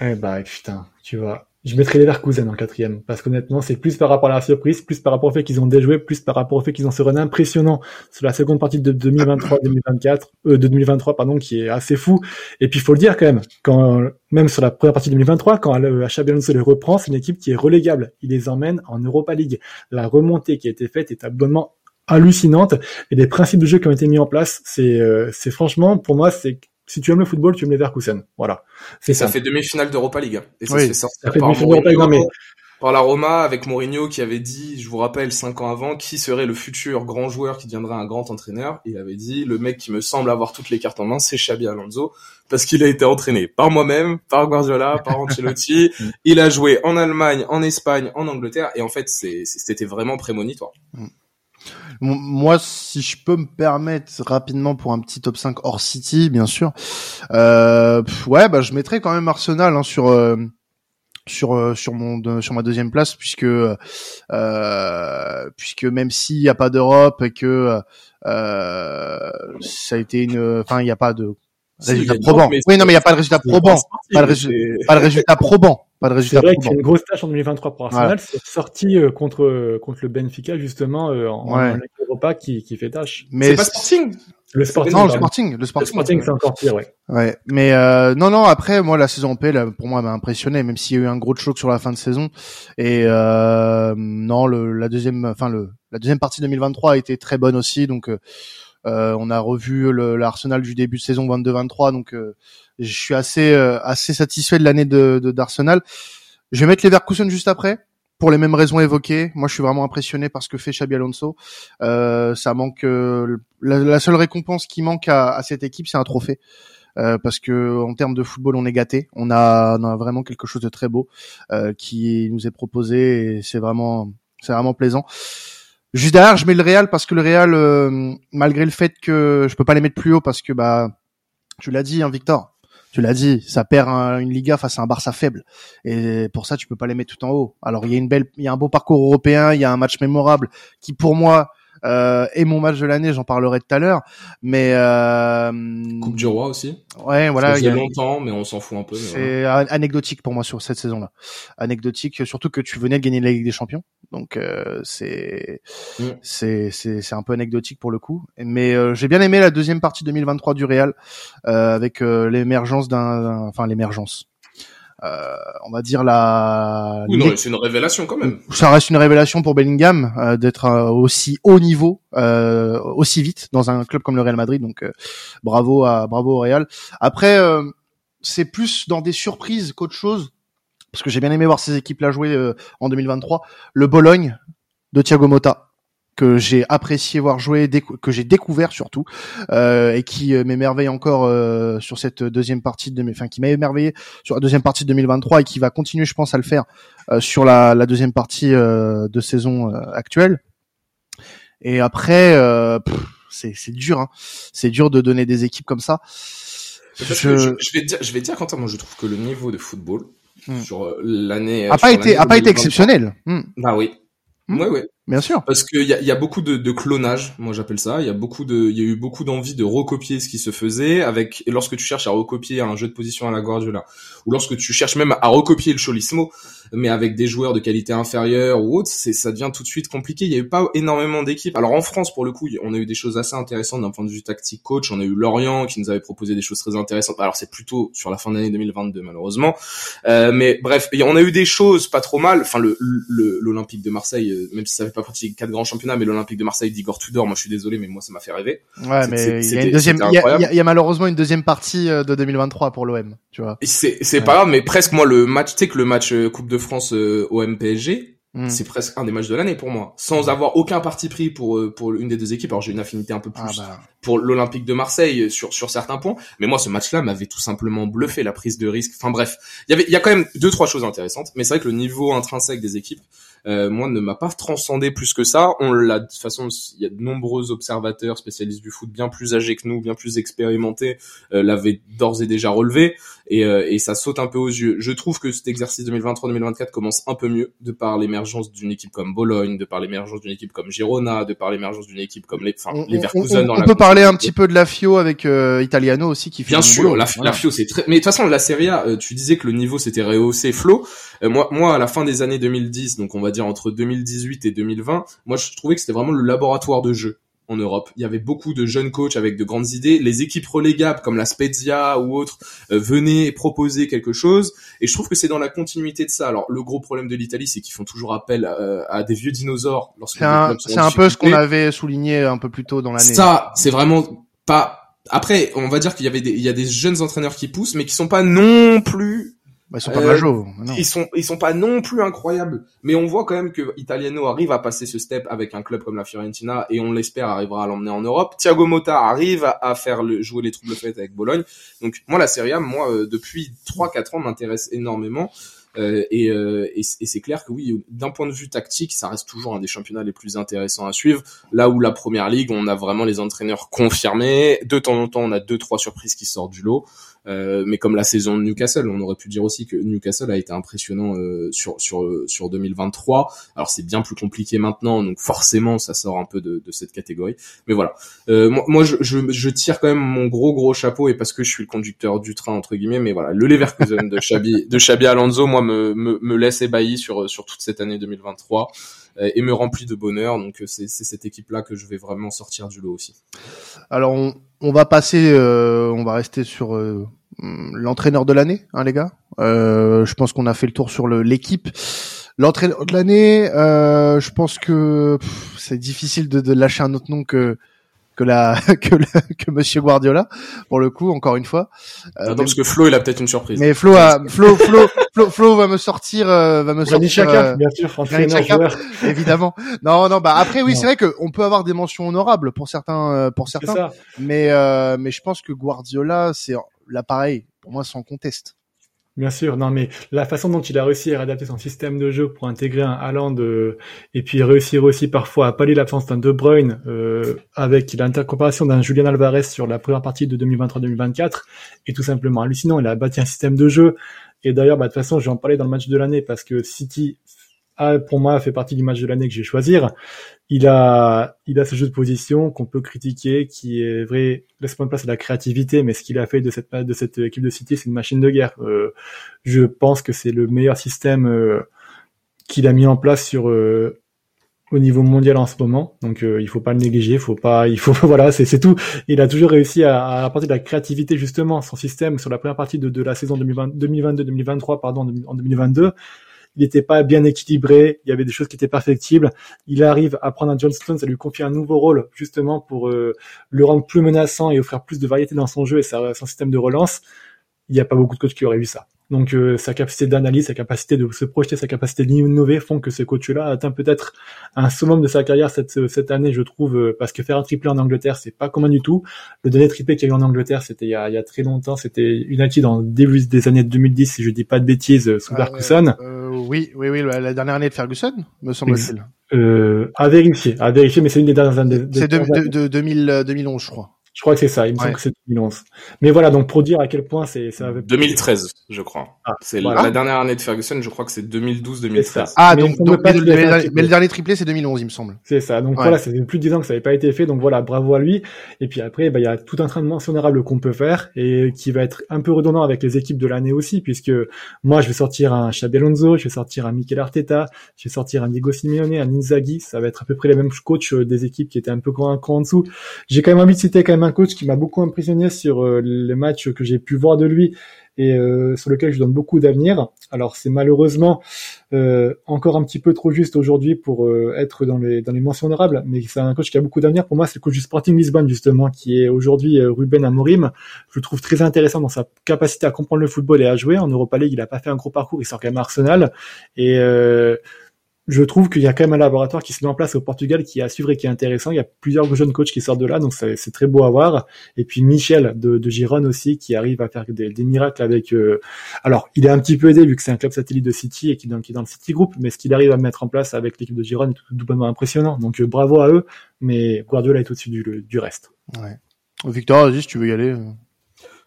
eh bah putain, tu vois. Je mettrais les Leverkusen en quatrième, parce qu'honnêtement, c'est plus par rapport à la surprise, plus par rapport au fait qu'ils ont déjoué, plus par rapport au fait qu'ils ont ce run impressionnant sur la seconde partie de 2023-2024, euh, de 2023, pardon, qui est assez fou. Et puis, il faut le dire quand même, quand, même sur la première partie de 2023, quand le Xabi Alonso les reprend, c'est une équipe qui est relégable. Il les emmène en Europa League. La remontée qui a été faite est abonnement hallucinante et les principes de jeu qui ont été mis en place, c'est, euh, c'est franchement, pour moi, c'est Si tu aimes le football, tu aimes les Leverkusen. Voilà. C'est ça. fait demi-finale d'Europa League. Et ça Oui. se fait sortir Ça fait par non, mais- par la Roma avec Mourinho qui avait dit, je vous rappelle, cinq ans avant, qui serait le futur grand joueur qui deviendrait un grand entraîneur. Il avait dit, le mec qui me semble avoir toutes les cartes en main, c'est Xabi Alonso, parce qu'il a été entraîné par moi-même, par Guardiola, par Ancelotti. il a joué en Allemagne, en Espagne, en Angleterre, et en fait, c'était vraiment prémonitoire. M- Moi, si je peux me permettre rapidement pour un petit top 5 hors City, bien sûr. Euh, ouais, bah je mettrais quand même Arsenal hein, sur euh, sur euh, sur mon sur ma deuxième place puisque euh, puisque même s'il n'y a pas d'Europe et que euh, ça a été une enfin il n'y a pas de résultat Si, probant. Oui, non mais il n'y a pas de résultat probant, pas de résultat probant, pas de C'est résultat vrai que c'est probant. une grosse tâche en 2023 pour Arsenal. C'est sorti euh, contre euh, contre le Benfica justement euh, en, Ouais. en Europa qui qui fait tâche. Mais C'est pas Sporting Le Sporting, non, le. Sporting, le Le Sporting. Sporting, c'est encore pire, ouais. Ouais, mais euh, non, non. Après, moi, la saison en paix, là, pour moi, elle m'a impressionné, même s'il y a eu un gros choc sur la fin de saison. Et euh, non, le, la deuxième, enfin le, la deuxième partie 2023 a été très bonne aussi. Donc, euh, on a revu le- l'Arsenal du début de saison 22-23. Donc, euh, je suis assez, euh, assez satisfait de l'année de d'Arsenal. Je vais mettre les Leverkusen juste après. Pour les mêmes raisons évoquées, moi je suis vraiment impressionné par ce que fait Xabi Alonso. Euh, ça manque euh, la, la seule récompense qui manque à, à cette équipe, c'est un trophée. Euh, parce que en termes de football, on est gâté. On a, on a vraiment quelque chose de très beau euh, qui nous est proposé et c'est vraiment, c'est vraiment plaisant. Juste derrière, je mets le Real parce que le Real, euh, malgré le fait que je peux pas les mettre plus haut parce que bah, tu l'as dit, hein, Victor. Tu l'as dit, ça perd un- une Liga face à un Barça faible, et pour ça tu peux pas les mettre tout en haut. Alors il y a une belle, il y a un beau parcours européen, il y a un match mémorable qui pour moi euh, est mon match de l'année. J'en parlerai tout à l'heure, mais euh, Coupe du Roi aussi. ouais, voilà, il y a- longtemps, mais on s'en fout un peu. voilà. c'est an- anecdotique pour moi sur cette saison-là. Anecdotique, surtout que tu venais de gagner la Ligue des Champions, donc euh, c'est Mm. c'est c'est c'est un peu anecdotique pour le coup. Mais euh, j'ai bien aimé la deuxième partie 2023 du Real euh, avec euh, l'émergence d'un- enfin l'émergence. Euh, on va dire la. Oui, non, c'est une révélation quand même. Ça reste une révélation pour Bellingham euh, d'être euh, aussi haut niveau, euh, aussi vite dans un club comme le Real Madrid. Donc bravo à bravo au Real. Après, euh, c'est plus dans des surprises qu'autre chose, parce que j'ai bien aimé voir ces équipes-là jouer euh, en 2023. Le Bologne de Thiago Motta que j'ai apprécié voir jouer, que j'ai découvert surtout, euh, et qui euh, m'émerveille encore euh, sur cette deuxième partie de, enfin qui m'a émerveillé sur la deuxième partie de 2023 et qui va continuer, je pense, à le faire euh, sur la, la deuxième partie euh, de saison euh, actuelle. Et après, euh, c'est c'est dur, hein. c'est dur de donner des équipes comme ça. Je- je, je vais dire, je vais dire, Quentin, moi je trouve que le niveau de football Hmm. sur l'année a pas été a pas été 2023, exceptionnel. Hmm, Bah oui. Hmm. Ouais. Bien sûr. Parce qu'il y a, y a beaucoup de, de clonage, moi j'appelle ça. Il y a beaucoup de, il y a eu beaucoup d'envie de recopier ce qui se faisait avec. Lorsque tu cherches à recopier un jeu de position à la Guardiola, ou lorsque tu cherches même à recopier le Cholismo, mais avec des joueurs de qualité inférieure ou autre, c'est ça devient tout de suite compliqué. Il y a eu pas énormément d'équipes. Alors en France, pour le coup, on a eu des choses assez intéressantes d'un point de vue tactique coach. On a eu Lorient qui nous avait proposé des choses très intéressantes. Alors c'est plutôt sur la fin d'année 2022 malheureusement. Euh, mais bref, on a eu des choses pas trop mal. Enfin, le l'Olympique de Marseille, euh, même si ça pas des quatre grands championnats, mais l'Olympique de Marseille d'Igor Tudor, moi je suis désolé, mais moi ça m'a fait rêver. Ouais, mais il y a c'était- une deuxième, c'était il y a, y y malheureusement une deuxième partie euh, de 2023 pour l'OM, tu vois. C'est c'est Ouais. pas grave, mais presque moi le match, tu sais que le match euh, Coupe de France euh, OM PSG, Hmm. c'est presque un des matchs de l'année pour moi, sans avoir aucun parti pris pour euh, pour une des deux équipes. Alors j'ai une affinité un peu plus Ah bah, pour l'Olympique de Marseille sur sur certains points, mais moi ce match-là m'avait tout simplement bluffé la prise de risque. Enfin bref, il y avait il y a quand même deux trois choses intéressantes, mais c'est vrai que le niveau intrinsèque des équipes, euh, moi ne m'a pas transcendé plus que ça. On l'a de toute façon, il y a de nombreux observateurs spécialistes du foot bien plus âgés que nous, bien plus expérimentés, euh, l'avaient d'ores et déjà relevé et, euh, et ça saute un peu aux yeux. Je trouve que cet exercice 2023-2024 commence un peu mieux de par l'émergence d'une équipe comme Bologne, de par l'émergence d'une équipe comme Girona, de par l'émergence d'une équipe comme les, enfin, les on- Verkusen on- dans on la peut parler un petit peu de la Fio avec euh, Italiano aussi qui fait Bien sûr, boulot. la, Voilà. la FIO c'est très. Mais de toute façon, la Serie A, euh, tu disais que le niveau s'était rehaussé, Flo. Euh, moi, moi, à la fin des années 2010, donc on va dire entre 2018 et 2020, moi je trouvais que c'était vraiment le laboratoire de jeu en Europe. Il y avait beaucoup de jeunes coachs avec de grandes idées. Les équipes relégables comme la Spezia ou autres euh, venaient proposer quelque chose. Et je trouve que c'est dans la continuité de ça. Alors le gros problème de l'Italie, c'est qu'ils font toujours appel à, à des vieux dinosaures C'est un, un peu ce qu'on avait souligné un peu plus tôt dans l'année. Ça, c'est vraiment pas après, on va dire qu'il y avait des, il y a des jeunes entraîneurs qui poussent, mais qui sont pas non plus bah, ils sont pas euh, majos. Ils sont, ils sont pas non plus incroyables. Mais on voit quand même que Italiano arrive à passer ce step avec un club comme la Fiorentina et on l'espère arrivera à l'emmener en Europe. Thiago Motta arrive à, faire le, jouer les troubles faites avec Bologne. Donc moi la Serie A, moi euh, depuis 3-4 ans m'intéresse énormément. Euh, et, euh, et, et c'est clair que oui, d'un point de vue tactique, ça reste toujours un des championnats les plus intéressants à suivre. Là où la première ligue, on a vraiment les entraîneurs confirmés. De temps en temps, on a deux trois surprises qui sortent du lot. Euh, mais comme la saison de Newcastle, on aurait pu dire aussi que Newcastle a été impressionnant euh, sur sur sur 2023. Alors c'est bien plus compliqué maintenant, donc forcément ça sort un peu de, de cette catégorie. Mais voilà, euh, moi, moi je, je, je, tire quand même mon gros gros chapeau et parce que je suis le conducteur du train entre guillemets. Mais voilà, le Leverkusen de Xabi de Xabi Alonso, moi me, me, me laisse ébahi sur sur toute cette année 2023 et me remplit de bonheur. Donc c'est cette équipe-là que je vais vraiment sortir du lot aussi. Alors on, on va passer, euh, on va rester sur euh, l'entraîneur de l'année, hein, les gars. Euh, je pense qu'on a fait le tour sur l'équipe. L'entraîneur de l'année, je pense que c'est difficile de, de, lâcher un autre nom que que la que, que Monsieur Guardiola pour le coup encore une fois. Euh, parce que Flo il a peut-être une surprise. Mais Flo a Flo Flo Flo, Flo va me sortir euh, va me sortir Chaka, euh, bien sûr Chaka, évidemment. Non non bah après oui c'est vrai que on peut avoir des mentions honorables pour certains euh, pour certains mais euh, mais je pense que Guardiola c'est l'appareil pour moi sans conteste. Bien sûr, non mais la façon dont il a réussi à adapter son système de jeu pour intégrer un Haaland euh, et puis réussir aussi parfois à pallier l'absence d'un De Bruyne euh, avec l'intercomparaison d'un Julian Alvarez sur la première partie de 2023-2024 est tout simplement hallucinant. Il a bâti un système de jeu et d'ailleurs bah, de toute façon je vais en parler dans le match de l'année parce que City a pour moi fait partie du match de l'année que je vais choisir il a, il a ce jeu de position qu'on peut critiquer, qui est vrai, laisse pas de place à la créativité, mais ce qu'il a fait de cette, de cette équipe de City, c'est une machine de guerre. Euh, je pense que c'est le meilleur système euh, qu'il a mis en place sur euh, au niveau mondial en ce moment. Donc il faut pas le négliger, faut pas, il faut voilà, c'est c'est tout. Il a toujours réussi à, à, apporter de la créativité justement. Son système sur la première partie de, de la saison 2022-2023, pardon, en 2022 il n'était pas bien équilibré, il y avait des choses qui étaient perfectibles. Il arrive à prendre un John Stones, à lui confier un nouveau rôle justement pour euh, le rendre plus menaçant et offrir plus de variété dans son jeu et son système de relance. Il n'y a pas beaucoup de coachs qui auraient eu ça. Donc euh, sa capacité d'analyse, sa capacité de se projeter, sa capacité d'innover font que ce coach-là atteint peut-être un summum de sa carrière cette, cette année, je trouve, euh, parce que faire un triplé en Angleterre, c'est pas commun du tout. Le dernier triplé qu'il y a eu en Angleterre, c'était il, y a, il y a très longtemps, c'était United en début des années 2010, si je dis pas de bêtises, sous ah, Ferguson. Euh, oui, oui, oui, la dernière année de Ferguson, me semble-t-il. Euh, à vérifier, à vérifier, mais c'est une des dernières années. C'est de, de, de, 2000, 2011, je crois. Je crois que c'est ça. Il me semble que c'est 2011. Mais voilà, donc pour dire à quel point c'est ça avait... 2013, je crois. Ah, c'est la dernière année de Ferguson. Je crois que c'est 2012-2013. Ah, donc, donc mais, le dernier triplé c'est 2011, il me semble. C'est ça. Donc voilà, ça fait plus de 10 ans que ça n'avait pas été fait. Donc voilà, bravo à lui. Et puis après, bah il y a tout un train de mentionnable qu'on peut faire et qui va être un peu redondant avec les équipes de l'année aussi, puisque moi je vais sortir un Xabi Alonso, je vais sortir un Mikel Arteta, je vais sortir un Diego Simeone, un Inzaghi. Ça va être à peu près les mêmes coachs euh, des équipes qui étaient un peu un cran en dessous. J'ai quand même envie de citer quand même un coach qui m'a beaucoup impressionné sur euh, les matchs que j'ai pu voir de lui et euh, sur lequel je donne beaucoup d'avenir. Alors c'est malheureusement euh, encore un petit peu trop juste aujourd'hui pour être dans les dans les mentions honorables, mais c'est un coach qui a beaucoup d'avenir. Pour moi, c'est le coach du Sporting Lisbonne justement, qui est aujourd'hui Ruben Amorim. Je le trouve très intéressant dans sa capacité à comprendre le football et à jouer. En Europa League, il a pas fait un gros parcours, il sort quand même Arsenal et je trouve qu'il y a quand même un laboratoire qui se met en place au Portugal qui est à suivre et qui est intéressant. Il y a plusieurs jeunes coachs qui sortent de là, donc c'est très beau à voir. Et puis Michel de, de Gironne aussi qui arrive à faire des, miracles avec. Euh... Alors, il est un petit peu aidé vu que c'est un club satellite de City et qui, est dans le City Group, mais ce qu'il arrive à mettre en place avec l'équipe de Gironne est tout, doublement impressionnant. Donc euh, bravo à eux, mais Guardiola est au-dessus du, du, reste. Ouais. Victor, vas-y si tu veux y aller.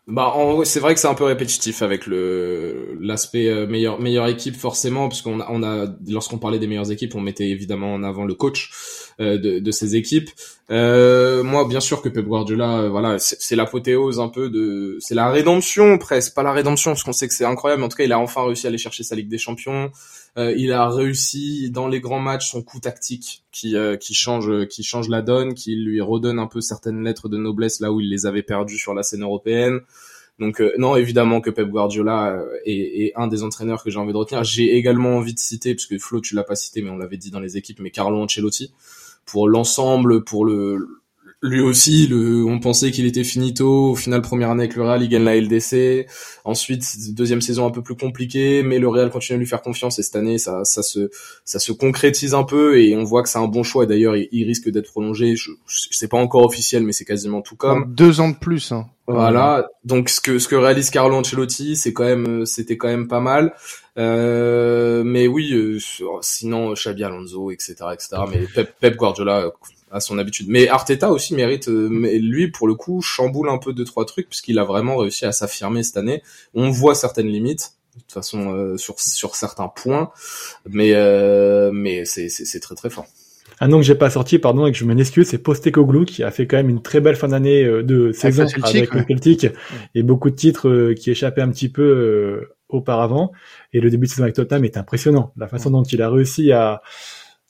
Bah, c'est vrai que c'est un peu répétitif avec le l'aspect euh, meilleure meilleure équipe forcément, parce qu'on a, on a lorsqu'on parlait des meilleures équipes, on mettait évidemment en avant le coach de, de ces équipes. Euh, moi, bien sûr que Pep Guardiola, euh, voilà, c'est l'apothéose un peu de, c'est la rédemption presque, pas la rédemption parce qu'on sait que c'est incroyable, mais en tout cas, il a enfin réussi à aller chercher sa Ligue des Champions. Euh, il a réussi dans les grands matchs son coup tactique qui qui change qui change la donne, qui lui redonne un peu certaines lettres de noblesse là où il les avait perdues sur la scène européenne. Donc non, évidemment que Pep Guardiola est, est un des entraîneurs que j'ai envie de retenir. J'ai également envie de citer, parce que Flo tu l'as pas cité, mais on l'avait dit dans les équipes, mais Carlo Ancelotti pour l'ensemble, pour le lui aussi, le, on pensait qu'il était finito. Au final, première année avec le Real, il gagne la LDC. Ensuite, deuxième saison un peu plus compliquée, mais le Real continue à lui faire confiance. Et cette année, ça, ça se, ça se concrétise un peu et on voit que c'est un bon choix. Et d'ailleurs, il, risque d'être prolongé. Je, je c'est pas encore officiel, mais c'est quasiment tout comme. Deux ans de plus. Hein. Voilà. Donc ce que ce que réalise Carlo Ancelotti, c'est quand même, c'était quand même pas mal. Euh, mais oui, euh, sinon Xabi Alonso, etc., etc. Mais Pep, Pep Guardiola à son habitude. Mais Arteta aussi mérite, euh, mais lui pour le coup chamboule un peu deux trois trucs puisqu'il a vraiment réussi à s'affirmer cette année. On voit certaines limites de toute façon euh, sur sur certains points, mais euh, mais c'est c'est très très fort. Un nom que j'ai pas sorti, pardon, et que je m'en excuse, c'est Postecoglou qui a fait quand même une très belle fin d'année de saison avec, le Celtic et beaucoup de titres qui échappaient un petit peu auparavant. Et le début de saison avec Tottenham est impressionnant. La façon dont il a réussi à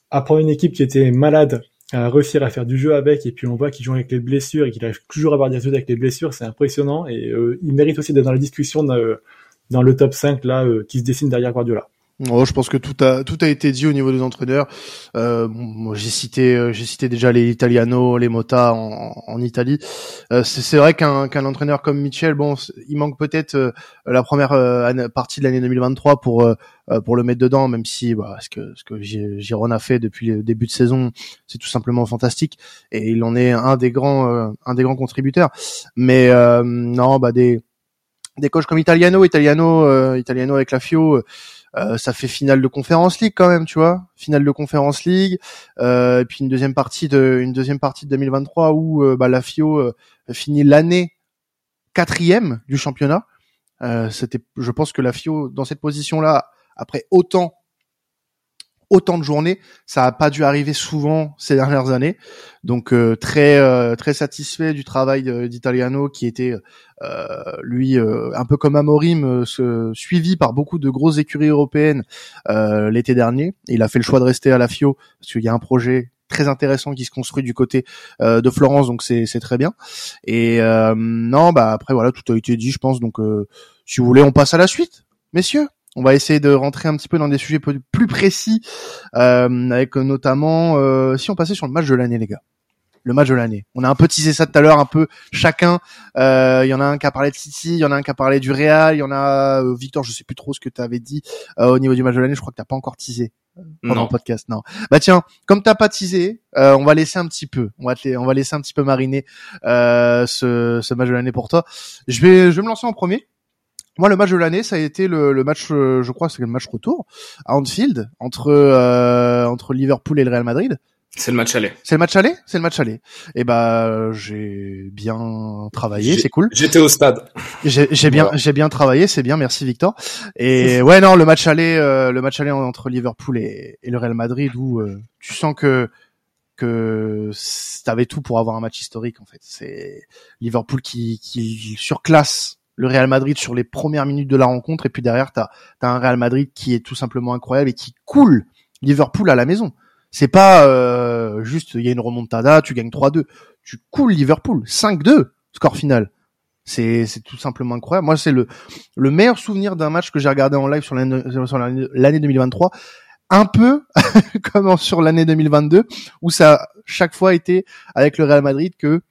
à prendre une équipe qui était malade à réussir à faire du jeu avec et puis on voit qu'il joue avec les blessures et qu'il arrive toujours à avoir des avec les blessures, c'est impressionnant et euh, il mérite aussi d'être dans la discussion dans, le top 5 là euh, qui se dessine derrière Guardiola. Oh, je pense que tout a tout a été dit au niveau des entraîneurs. Euh, moi, j'ai cité euh, j'ai cité déjà les Italiano, les Mota en, en Italie. Euh, c'est vrai qu'un qu'un entraîneur comme Michel, bon, il manque peut-être euh, la première euh, partie de l'année 2023 pour pour le mettre dedans, même si bah, ce que ce que Giron a fait depuis le début de saison, c'est tout simplement fantastique et il en est un des grands un des grands contributeurs. Mais non, bah des des coachs comme Italiano, Italiano, Italiano avec la Fio euh, ça fait finale de conférence league quand même, tu vois, finale de conférence league, euh, et puis une deuxième partie de une deuxième partie de 2023 où euh, bah, la FIO euh, finit l'année quatrième du championnat. C'était, je pense que la FIO dans cette position-là, après autant autant de journées. Ça n'a pas dû arriver souvent ces dernières années. Donc euh, très euh, très satisfait du travail d'Italiano qui était euh, lui un peu comme Amorim suivi par beaucoup de grosses écuries européennes l'été dernier. Il a fait le choix de rester à la FIO parce qu'il y a un projet très intéressant qui se construit du côté de Florence donc c'est très bien et non bah après voilà tout a été dit je pense donc si vous voulez on passe à la suite messieurs on va essayer de rentrer un petit peu dans des sujets plus précis, euh, avec notamment euh, si on passait sur le match de l'année, les gars. Le match de l'année. On a un peu teasé ça tout à l'heure, un peu chacun. Euh, il y en a un qui a parlé de City, il y en a un qui a parlé du Real, il y en a Victor, je sais plus trop ce que tu avais dit au niveau du match de l'année. Je crois que t'as pas encore teasé pendant le podcast. Non. Bah tiens, comme t'as pas teasé, on va laisser un petit peu, on va on va laisser un petit peu mariner ce, ce match de l'année pour toi. Je vais, je vais me lancer en premier. Moi, le match de l'année, ça a été le, le match, euh, je crois, c'est le match retour à Anfield entre euh, entre Liverpool et le Real Madrid. C'est le match aller. C'est le match aller, c'est le match aller. Et eh bah j'ai bien travaillé, c'est cool. J'étais au stade. J'ai bien j'ai bien travaillé, c'est bien, merci Victor. Et ouais non, le match aller euh, le match aller entre Liverpool et, et le Real Madrid où tu sens que que t'avais tout pour avoir un match historique en fait. C'est Liverpool qui qui surclasse le Real Madrid sur les premières minutes de la rencontre et puis derrière t'as as un Real Madrid qui est tout simplement incroyable et qui coule Liverpool à la maison. C'est pas euh, juste il y a une remontada, tu gagnes 3-2, tu coules Liverpool 5-2 score final. C'est c'est tout simplement incroyable. Moi c'est le le meilleur souvenir d'un match que j'ai regardé en live sur l'année 2023 un peu comme sur l'année 2022 où ça chaque fois été avec le Real Madrid que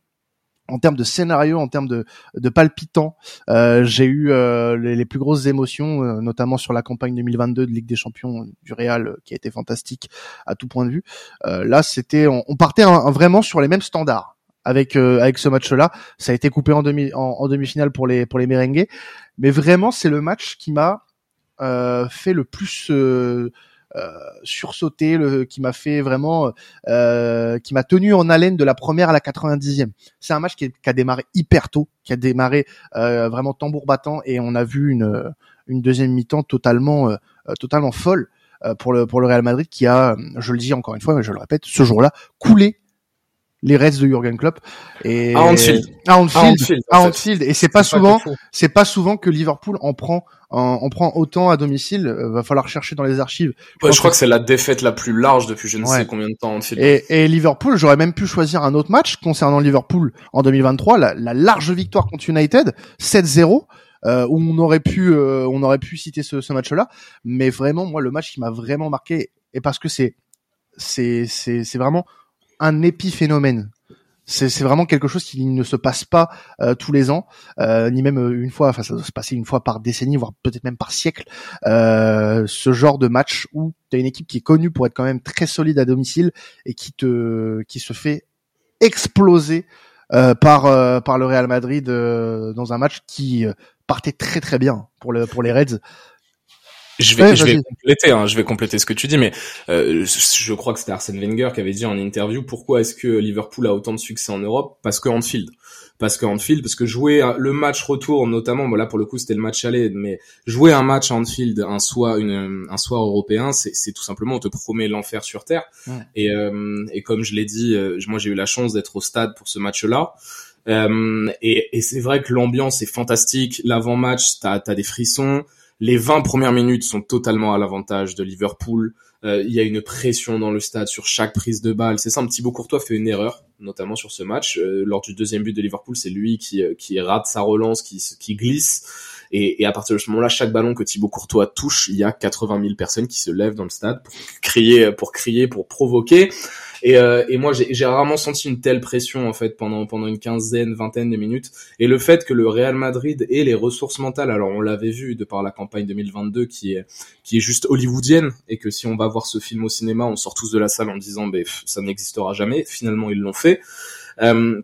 en termes de scénario, en termes de, de palpitant, euh, j'ai eu euh, les, plus grosses émotions, euh, notamment sur la campagne 2022 de Ligue des Champions du Real, qui a été fantastique à tout point de vue. là, c'était, on, partait vraiment sur les mêmes standards avec avec ce match-là. Ça a été coupé en demi en, demi-finale pour les pour les merengues, mais vraiment, c'est le match qui m'a fait le plus euh, sursauté, le, qui m'a fait vraiment, euh, qui m'a tenu en haleine de la première à la 90e. C'est un match qui, a démarré hyper tôt, qui a démarré euh, vraiment tambour battant, et on a vu une, une deuxième mi-temps totalement, totalement folle pour le pour le Real Madrid, qui a, je le dis encore une fois, mais je le répète, ce jour-là, coulé les Reds de Jurgen Klopp et à Anfield. à Anfield à Anfield, et c'est pas souvent c'est pas souvent que Liverpool en prend en, prend autant à domicile. Euh, va falloir chercher dans les archives. Je, je crois que, c'est la défaite la plus large depuis je ne sais combien de temps et, et Liverpool j'aurais même pu choisir un autre match concernant Liverpool en 2023 la, la large victoire contre United 7-0 euh, où on aurait pu euh, on aurait pu citer ce, ce match là mais vraiment moi le match qui m'a vraiment marqué et parce que c'est c'est c'est c'est vraiment un épiphénomène. C'est vraiment quelque chose qui ne se passe pas euh, tous les ans, euh, ni même une fois. Enfin, ça doit se passer une fois par décennie, voire peut-être même par siècle. Euh, ce genre de match où tu as une équipe qui est connue pour être quand même très solide à domicile et qui te qui se fait exploser par par le Real Madrid dans un match qui partait très très bien pour le pour les Reds. Je vais, je vais compléter, hein, je vais compléter ce que tu dis, mais euh, je crois que c'était Arsène Wenger qui avait dit en interview pourquoi est-ce que Liverpool a autant de succès en Europe? Parce que Anfield, parce que Anfield, parce que jouer le match retour, notamment, bon là pour le coup c'était le match aller, mais jouer un match à Anfield un soir, une, un soir européen, c'est tout simplement on te promet l'enfer sur terre. Et, euh, et comme je l'ai dit, euh, moi j'ai eu la chance d'être au stade pour ce match-là. Euh, et, et c'est vrai que l'ambiance est fantastique. L'avant-match, t'as as des frissons. Les 20 premières minutes sont totalement à l'avantage de Liverpool. Euh, il y a une pression dans le stade sur chaque prise de balle. C'est petit beau Courtois fait une erreur, notamment sur ce match. Euh, lors du deuxième but de Liverpool, c'est lui qui, euh, qui rate sa relance, qui, qui glisse. Et, et à partir de ce moment-là, chaque ballon que Thibaut Courtois touche, il y a 80 000 personnes qui se lèvent dans le stade pour crier, pour crier, pour provoquer. Et, euh, et moi, j'ai rarement senti une telle pression en fait pendant pendant une quinzaine, vingtaine de minutes. Et le fait que le Real Madrid ait les ressources mentales, alors on l'avait vu de par la campagne 2022 qui est qui est juste hollywoodienne et que si on va voir ce film au cinéma, on sort tous de la salle en disant, ben ça n'existera jamais. Finalement, ils l'ont fait. Euh,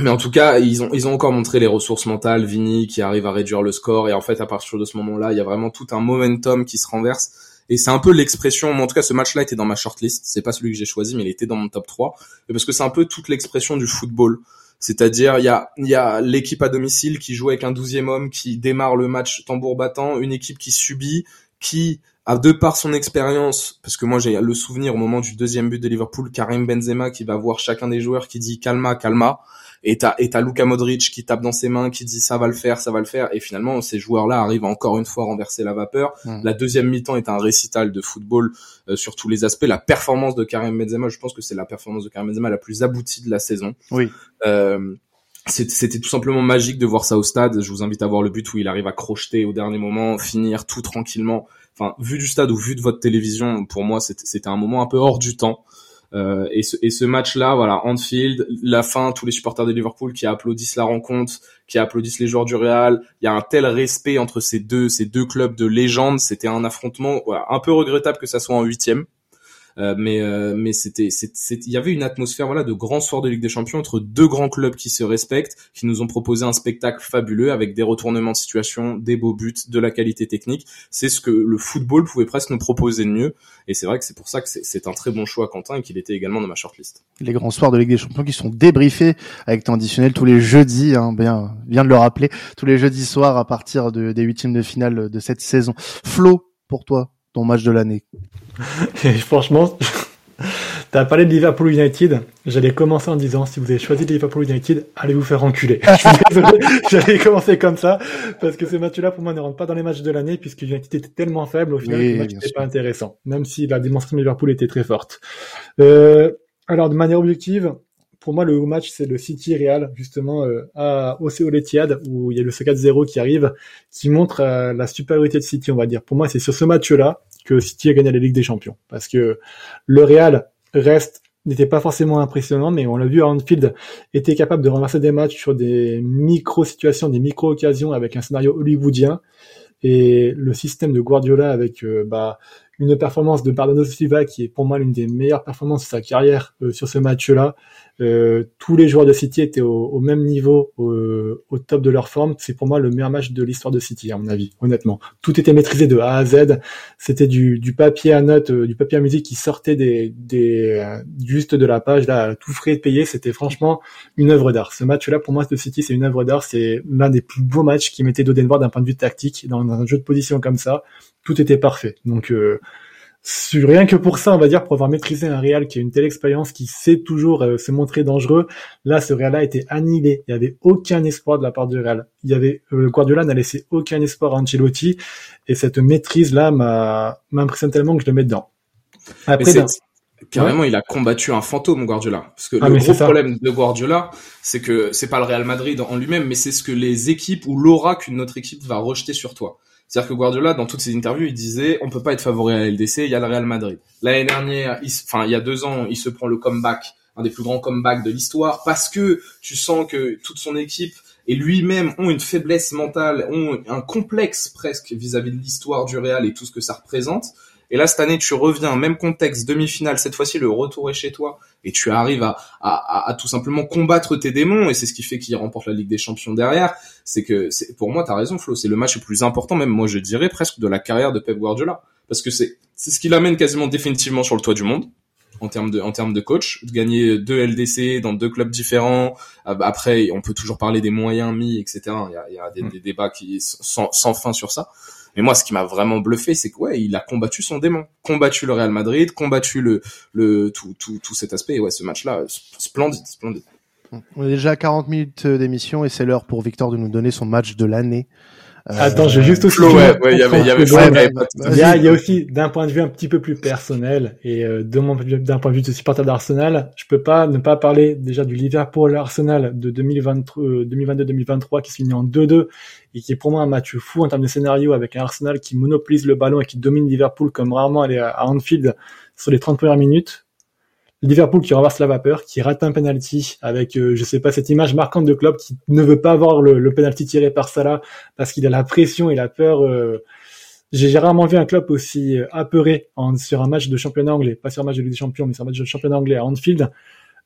mais en tout cas, ils ont ils ont encore montré les ressources mentales, Vini qui arrive à réduire le score et en fait à partir de ce moment-là, il y a vraiment tout un momentum qui se renverse et c'est un peu l'expression, en tout cas ce match-là était dans ma shortlist, c'est pas celui que j'ai choisi, mais il était dans mon top 3, parce que c'est un peu toute l'expression du football. C'est-à-dire, il y a, y a l'équipe à domicile qui joue avec un douzième homme, qui démarre le match tambour battant, une équipe qui subit, qui, a de par son expérience, parce que moi j'ai le souvenir au moment du deuxième but de Liverpool, Karim Benzema qui va voir chacun des joueurs qui dit calma, calma, et t'as et t'as Luka Modric qui tape dans ses mains, qui dit ça va le faire, ça va le faire, et finalement ces joueurs-là arrivent encore une fois à renverser la vapeur. Hmm. La deuxième mi-temps est un récital de football euh, sur tous les aspects. La performance de Karim Benzema, je pense que c'est la performance de Karim Benzema la plus aboutie de la saison. Oui. Euh, c'était tout simplement magique de voir ça au stade. Je vous invite à voir le but où il arrive à crocheter au dernier moment, finir tout tranquillement. Enfin, vu du stade ou vu de votre télévision, pour moi, c'était un moment un peu hors du temps. Euh, et ce, et ce match-là, voilà, Anfield, la fin, tous les supporters de Liverpool qui applaudissent la rencontre, qui applaudissent les joueurs du Real. Il y a un tel respect entre ces deux, ces deux clubs de légende. C'était un affrontement voilà, un peu regrettable que ça soit en huitième. Euh, mais euh, mais c'était il y avait une atmosphère voilà de grand soir de Ligue des Champions entre deux grands clubs qui se respectent, qui nous ont proposé un spectacle fabuleux avec des retournements de situation, des beaux buts, de la qualité technique. C'est ce que le football pouvait presque nous proposer de mieux. Et c'est vrai que c'est pour ça que c'est un très bon choix Quentin et qu'il était également dans ma shortlist. Les grands soirs de Ligue des Champions qui sont débriefés avec temps additionnel tous les jeudis, hein, bien bien de le rappeler, tous les jeudis soirs à partir de, des huitièmes de finale de cette saison. Flo, pour toi, ton match de l'année Franchement, tu as parlé de Liverpool United. J'allais commencer en disant si vous avez choisi Liverpool United, allez vous faire enculer. J'allais commencer comme ça parce que ce match-là pour moi ne rentre pas dans les matchs de l'année puisque United était tellement faible au final que le match n'était pas intéressant, même si la démonstration de Liverpool était très forte. Euh, alors de manière objective, pour moi, le match, c'est le City Real, justement, euh, à, Etihad, où il y a le 4-0 qui arrive, qui montre euh, la supériorité de City, on va dire. Pour moi, c'est sur ce match-là que City a gagné la Ligue des Champions. Parce que le Real reste n'était pas forcément impressionnant, mais on l'a vu, Anfield était capable de renverser des matchs sur des micro-situations, des micro-occasions avec un scénario hollywoodien. Et le système de Guardiola avec euh, bah, une performance de Bernardo Silva qui est pour moi l'une des meilleures performances de sa carrière sur ce match-là, euh, tous les joueurs de City étaient au, même niveau, au, top de leur forme. C'est pour moi le meilleur match de l'histoire de City, à mon avis, honnêtement. Tout était maîtrisé de A à Z. C'était du, papier à notes, euh, du papier à musique qui sortait des, des euh, juste de la page, là, tout frais de payer. C'était franchement une œuvre d'art. Ce match-là, pour moi, de City, c'est une œuvre d'art. C'est l'un des plus beaux matchs qui mettait d'Odenvoort d'un point de vue tactique dans, un jeu de position comme ça. Tout était parfait. Donc rien que pour ça, on va dire, pour avoir maîtrisé un Real qui a une telle expérience, qui sait toujours euh, se montrer dangereux, là, ce Real-là a été annihilé. Il n'y avait aucun espoir de la part du Real. Il y avait, euh, Guardiola n'a laissé aucun espoir à Ancelotti, et cette maîtrise-là m'a, m'impressionne tellement que je le mets dedans. Après, carrément, il a combattu un fantôme, Guardiola. Parce que ah, le gros problème de Guardiola, c'est que c'est pas le Real Madrid en lui-même, mais c'est ce que les équipes ou l'aura qu'une autre équipe va rejeter sur toi. C'est-à-dire que Guardiola, dans toutes ses interviews, il disait on peut pas être favori à LDC, il y a le Real Madrid. L'année dernière, enfin il y a deux ans, il se prend le comeback un des plus grands comebacks de l'histoire, parce que tu sens que toute son équipe et lui-même ont une faiblesse mentale, ont un complexe presque vis-à-vis de l'histoire du Real et tout ce que ça représente. Et là, cette année, tu reviens, même contexte, demi-finale, cette fois-ci, le retour est chez toi, et tu arrives à, à, à, tout simplement combattre tes démons, et c'est ce qui fait qu'il remporte la Ligue des Champions derrière. C'est que, c'est, pour moi, t'as raison, Flo, c'est le match le plus important, même moi, je dirais presque de la carrière de Pep Guardiola. Parce que c'est, c'est ce qui l'amène quasiment définitivement sur le toit du monde en termes de en termes de coach, de gagner deux LDC dans deux clubs différents. Après, on peut toujours parler des moyens mis, etc. Il y a, il y a des, mm. des, débats qui sans, sans fin sur ça. Mais moi, ce qui m'a vraiment bluffé, c'est que ouais, il a combattu son démon, combattu le Real Madrid, combattu le le tout tout tout cet aspect. Et ouais, ce match-là, splendide, splendide. On est déjà à 40 minutes d'émission et c'est l'heure pour Victor de nous donner son match de l'année. Euh, Attends, je vais juste aussi. ouais, ouais, il y avait, il y avait, il y a, il y a aussi d'un point de vue un petit peu plus personnel et euh, d'un point de vue de supporter d'Arsenal, je peux pas ne pas parler déjà du Liverpool Arsenal de 2022-2023 euh, qui se finit en 2-2 et qui est pour moi un match fou en termes de scénario avec un Arsenal qui monopolise le ballon et qui domine Liverpool comme rarement aller à Anfield sur les 30 premières minutes Liverpool qui renverse la vapeur, qui rate un penalty avec, euh, je sais pas, cette image marquante de Klopp qui ne veut pas voir le, le penalty tiré par Salah parce qu'il a la pression et la peur. Euh, j'ai rarement vu un club aussi euh, apeuré en, sur un match de championnat anglais, pas sur un match de Ligue des Champions, mais sur un match de championnat anglais à Anfield.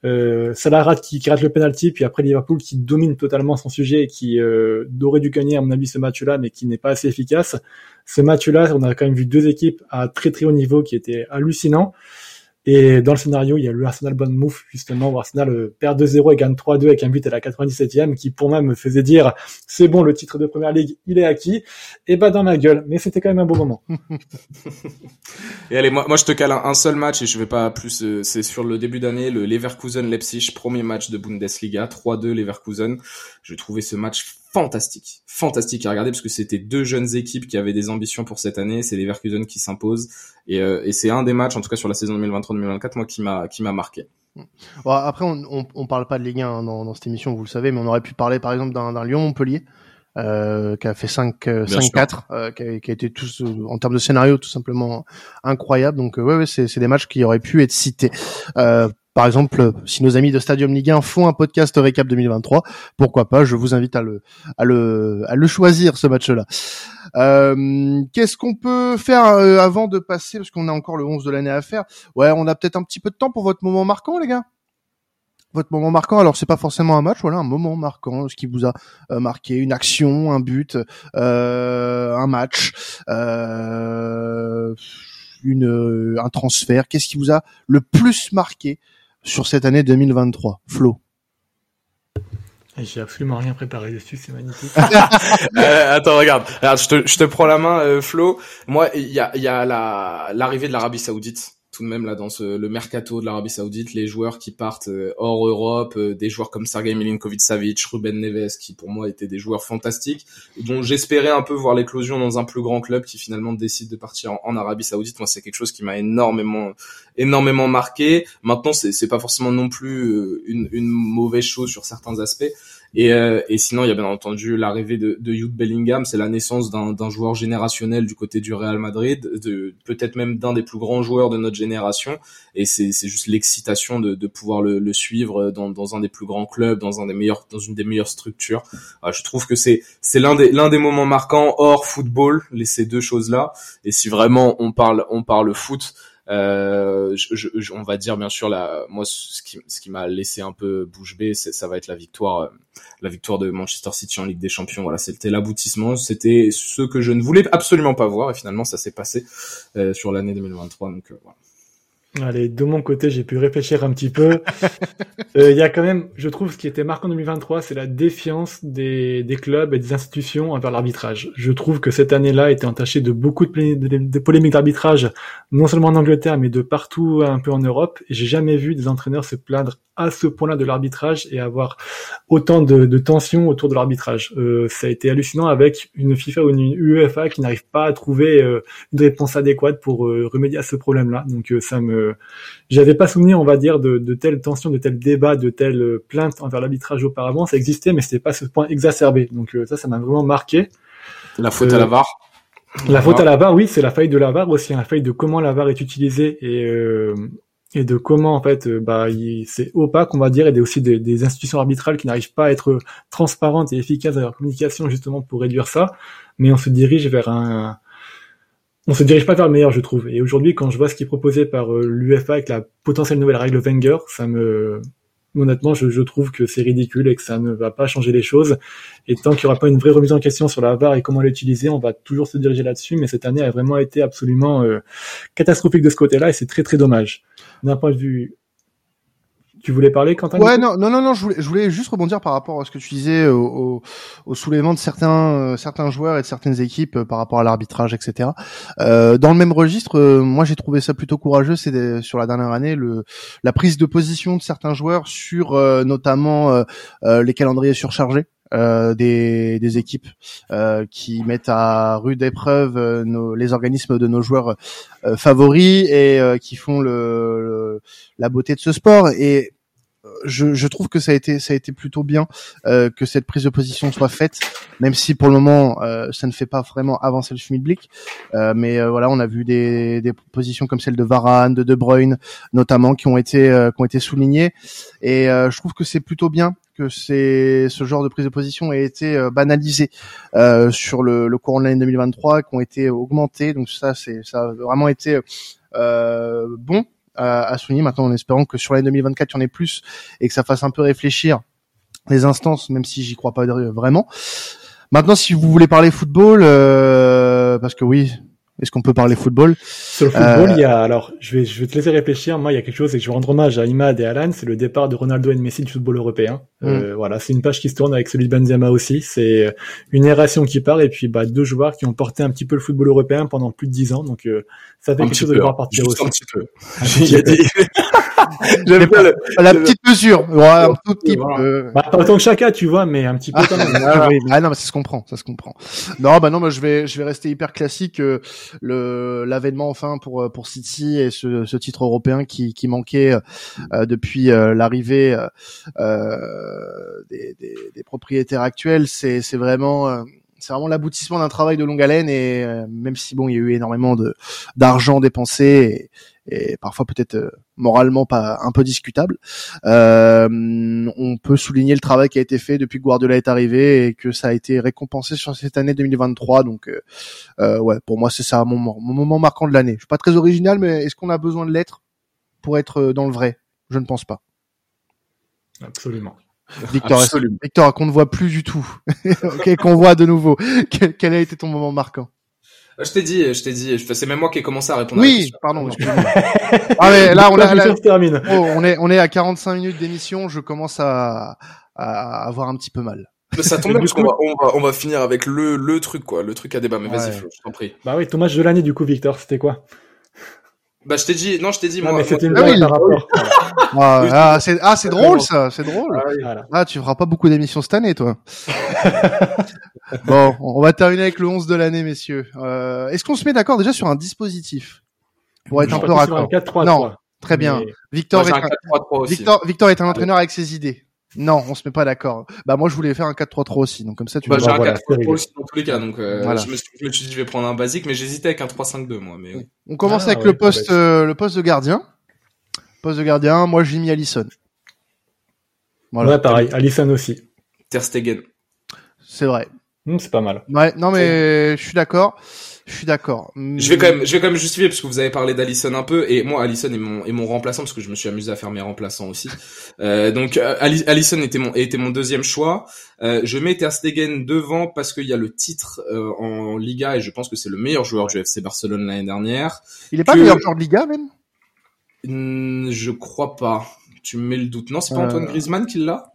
Euh, Salah rate qui, rate le penalty, puis après Liverpool qui domine totalement son sujet et qui euh, aurait dû gagner à mon avis ce match-là, mais qui n'est pas assez efficace. Ce match-là, on a quand même vu deux équipes à très très haut niveau qui étaient hallucinants. Et dans le scénario, il y a le Arsenal move justement, où Arsenal euh, perd 2-0 et gagne 3-2 avec un but à la 97e, qui pour moi me faisait dire, c'est bon, le titre de Première Ligue, il est acquis. Et bah dans ma gueule, mais c'était quand même un beau moment. et allez, moi, moi je te cale un, seul match et je vais pas plus, euh, c'est sur le début d'année, le Leverkusen-Leipzig, premier match de Bundesliga, 3-2 Leverkusen. Je trouvais ce match fantastique, fantastique à regarder parce que c'était deux jeunes équipes qui avaient des ambitions pour cette année. C'est les Leverkusen qui s'imposent et, euh, et c'est un des matchs, en tout cas sur la saison 2023-2024, moi qui m'a qui m'a marqué. Bon, après, on, on, on, parle pas de Ligue 1 hein, dans, dans, cette émission, vous le savez, mais on aurait pu parler par exemple d'un Lyon-Montpellier. Euh, qui a fait 5 5-4, euh, euh, qui, a, qui, a, été tous en termes de scénario tout simplement incroyable. Donc ouais, ouais c'est des matchs qui auraient pu être cités. Par exemple, si nos amis de Stadium Ligue 1 font un podcast récap 2023, pourquoi pas Je vous invite à le à le à le choisir ce match-là. Euh, Qu'est-ce qu'on peut faire euh, avant de passer parce qu'on a encore le 11 de l'année à faire Ouais, on a peut-être un petit peu de temps pour votre moment marquant, les gars votre moment marquant. Alors c'est pas forcément un match, voilà, un moment marquant, ce qui vous a euh, marqué, une action, un but, euh, un match, euh, une un transfert. Qu'est-ce qui vous a le plus marqué sur cette année 2023 Flo j'ai absolument rien préparé dessus, c'est magnifique. euh, attends, regarde, regarde, je te, je te prends la main, euh, Flo. Moi, il y a, y a la l'arrivée de l'Arabie Saoudite tout de même là dans ce, le mercato de l'Arabie Saoudite, les joueurs qui partent euh, hors Europe, euh, des joueurs comme Sergei Milinkovic-Savic, Ruben Neves, qui pour moi étaient des joueurs fantastiques, dont j'espérais un peu voir l'éclosion dans un plus grand club qui finalement décide de partir en, Arabie Saoudite. Moi, c'est quelque chose qui m'a énormément, énormément marqué. Maintenant, c'est, pas forcément non plus euh, une, une mauvaise chose sur certains aspects. Et, euh, et sinon, il y a bien entendu l'arrivée de, de Jude Bellingham, c'est la naissance d'un joueur générationnel du côté du Real Madrid, de peut-être même d'un des plus grands joueurs de notre génération. Et c'est juste l'excitation de, de pouvoir le, le suivre dans, dans, un des plus grands clubs, dans un des meilleurs, dans une des meilleures structures. je trouve que c'est l'un des des moments marquants hors football, les ces deux choses là. Et si vraiment on parle on parle foot, euh, je, je, on va dire bien sûr la, moi ce qui, ce qui m'a laissé un peu bouche bée, ça va être la victoire, euh, la victoire de Manchester City en Ligue des Champions. Voilà, c'était l'aboutissement, c'était ce que je ne voulais absolument pas voir et finalement ça s'est passé euh, sur l'année 2023. Donc euh, voilà. Allez, de mon côté, j'ai pu réfléchir un petit peu. Euh, il y a quand même, je trouve, ce qui était marquant en 2023, c'est la défiance des, des clubs et des institutions envers l'arbitrage. Je trouve que cette année-là était entachée de beaucoup de, de polémiques d'arbitrage, non seulement en Angleterre, mais de partout un peu en Europe. Et j'ai jamais vu des entraîneurs se plaindre à ce point-là de l'arbitrage et avoir autant de, de tensions autour de l'arbitrage. Euh, ça a été hallucinant avec une FIFA ou une UEFA qui n'arrive pas à trouver euh, une réponse adéquate pour euh, remédier à ce problème-là. Donc euh, ça me, j'avais pas souvenir, on va dire, de, de telles tensions, de tels débats, de telles plaintes envers l'arbitrage auparavant. Ça existait, mais c'était pas ce point exacerbé. Donc ça, ça m'a vraiment marqué. La faute à la VAR. La faute à la VAR, oui, c'est la faille de la VAR aussi, hein, la faille de comment la VAR est utilisée et et de comment en fait euh, bah c'est opaque on va dire et des, aussi des, des institutions arbitrales qui n'arrivent pas à être transparentes et efficaces dans leur communication justement pour réduire ça mais on se dirige vers un on se dirige pas vers le meilleur je trouve et aujourd'hui quand je vois ce qui est proposé par euh, l'UFA avec la potentielle nouvelle règle Wenger ça me honnêtement, je, je, trouve que c'est ridicule et que ça ne va pas changer les choses. Et tant qu'il n'y aura pas une vraie remise en question sur la VAR et comment l'utiliser, on va toujours se diriger là-dessus. Mais cette année a vraiment été absolument euh, catastrophique de ce côté-là et c'est très très dommage d'un point de vue tu voulais parler, Quentin Ouais, non, non, non, non, je voulais, je voulais juste rebondir par rapport à ce que tu disais au, au, soulèvement de certains, euh, certains joueurs et de certaines équipes euh, par rapport à l'arbitrage, etc. Euh, dans le même registre, euh, moi j'ai trouvé ça plutôt courageux, c'est sur la dernière année le, la prise de position de certains joueurs sur notamment les calendriers surchargés. Euh, des, des, équipes euh, qui mettent à rude épreuve euh, nos, les organismes de nos joueurs favoris et qui font le, la beauté de ce sport. Et je, je, trouve que ça a été ça a été plutôt bien euh, que cette prise de position soit faite, même si pour le moment euh, ça ne fait pas vraiment avancer le Schmidblick. Euh, mais voilà, on a vu des, des positions comme celle de Varane, de De Bruyne, notamment, qui ont été qui ont été soulignées. Et je trouve que c'est plutôt bien que c'est ce genre de prise de position ait été euh, banalisé euh, sur le, le, courant de l'année 2023, qui ont été augmentés. Donc ça, c'est ça a vraiment été euh, bon à, à, souligner. Maintenant, en espérant que sur l'année 2024, il y en ait plus et que ça fasse un peu réfléchir les instances, même si j'y crois pas vraiment. Maintenant, si vous voulez parler football, euh, parce que oui, est-ce qu'on peut parler football? Sur le football, il y a euh, alors je vais je vais te laisser réfléchir. Moi, il y a quelque chose et que je vais rendre hommage à Imad et Alan, c'est le départ de Ronaldo et de Messi du football européen. Mm. Euh, voilà, c'est une page qui se tourne avec celui de Benzema aussi. C'est une narration qui part et puis bah deux joueurs qui ont porté un petit peu le football européen pendant plus de dix ans. Donc euh, ça fait quelque chose de voir partir aussi. Un petit peu. la petite mesure, ouais, un tout petit peu. Bah, autant que chacun, tu vois, mais un petit peu quand même. ah, oui. ah non, mais ça se comprend, ça se comprend. Non, bah non, bah je vais, je vais rester hyper classique. Euh, le l'avènement enfin pour euh, pour City et ce, ce titre européen qui, qui manquait euh, depuis euh, l'arrivée des, des, des, propriétaires actuels, c'est c'est vraiment c'est vraiment l'aboutissement d'un travail de longue haleine et même si bon il y a eu énormément de d'argent dépensé et, parfois peut-être moralement pas un peu discutable. Euh, on peut souligner le travail qui a été fait depuis que Guardiola est arrivé et que ça a été récompensé sur cette année 2023. Donc euh, euh, ouais, pour moi c'est ça mon, mon, moment marquant de l'année. Je suis pas très original, mais est-ce qu'on a besoin de l'être pour être dans le vrai? Je ne pense pas. Absolument. Victor, Victor, qu'on ne voit plus du tout, qu'on voit de nouveau. quel a été ton moment marquant? euh, je t'ai dit, je t'ai dit, c'est même moi qui ai commencé à répondre. Oui, pardon. ah mais là, on, oh, on est, on est à 45 minutes d'émission. Je commence à, à avoir un petit peu mal. ça tombe bien parce qu'on va, on va, on va finir avec le, le truc quoi, le truc à débat. Mais vas-y, je t'en prie. Bah oui, ton match de l'année du coup, Victor, c'était quoi? Bah je t'ai dit, non je t'ai dit moi. Mais c'était une blague par rapport. ah, ah c'est ah c'est drôle ça, c'est drôle. Ah, ah, tu feras pas beaucoup d'émissions cette année toi. bon, on va terminer avec le 11 de l'année messieurs. Euh, Est-ce qu'on se met d'accord déjà sur un dispositif pour être un peu raccord Non, très bien. Victor, est un... Victor, Victor est un entraîneur avec ses idées. Non, on se met pas d'accord. Bah moi je voulais faire un 4-3-3 aussi, donc comme ça tu. Bah j'ai un 4-3-3 aussi dans tous les cas, donc euh, je, me suis, je, me suis, dit je vais prendre un basique, mais j'hésitais avec un 3-5-2 moi. Mais on commence ah, avec le poste, euh, le poste de gardien. Poste de gardien, moi j'ai mis Allison. Voilà. Ouais, pareil, Allison aussi. Ter Stegen. C'est vrai. Mmh, c'est pas mal. Ouais, non mais je suis d'accord. Je suis d'accord. Je vais quand même, je vais quand même justifier parce que vous avez parlé d'Alisson un peu et moi Allison est mon est mon remplaçant parce que je me suis amusé à faire mes remplaçants aussi. Euh, donc euh, Allison était mon était mon deuxième choix. Euh, je mets Ter Stegen devant parce qu'il y a le titre euh, en Liga et je pense que c'est le meilleur joueur du FC Barcelone l'année dernière. Il est pas le meilleur joueur de Liga même? Je crois pas tu me mets le doute. Non, c'est pas Antoine euh, Griezmann qui l'a?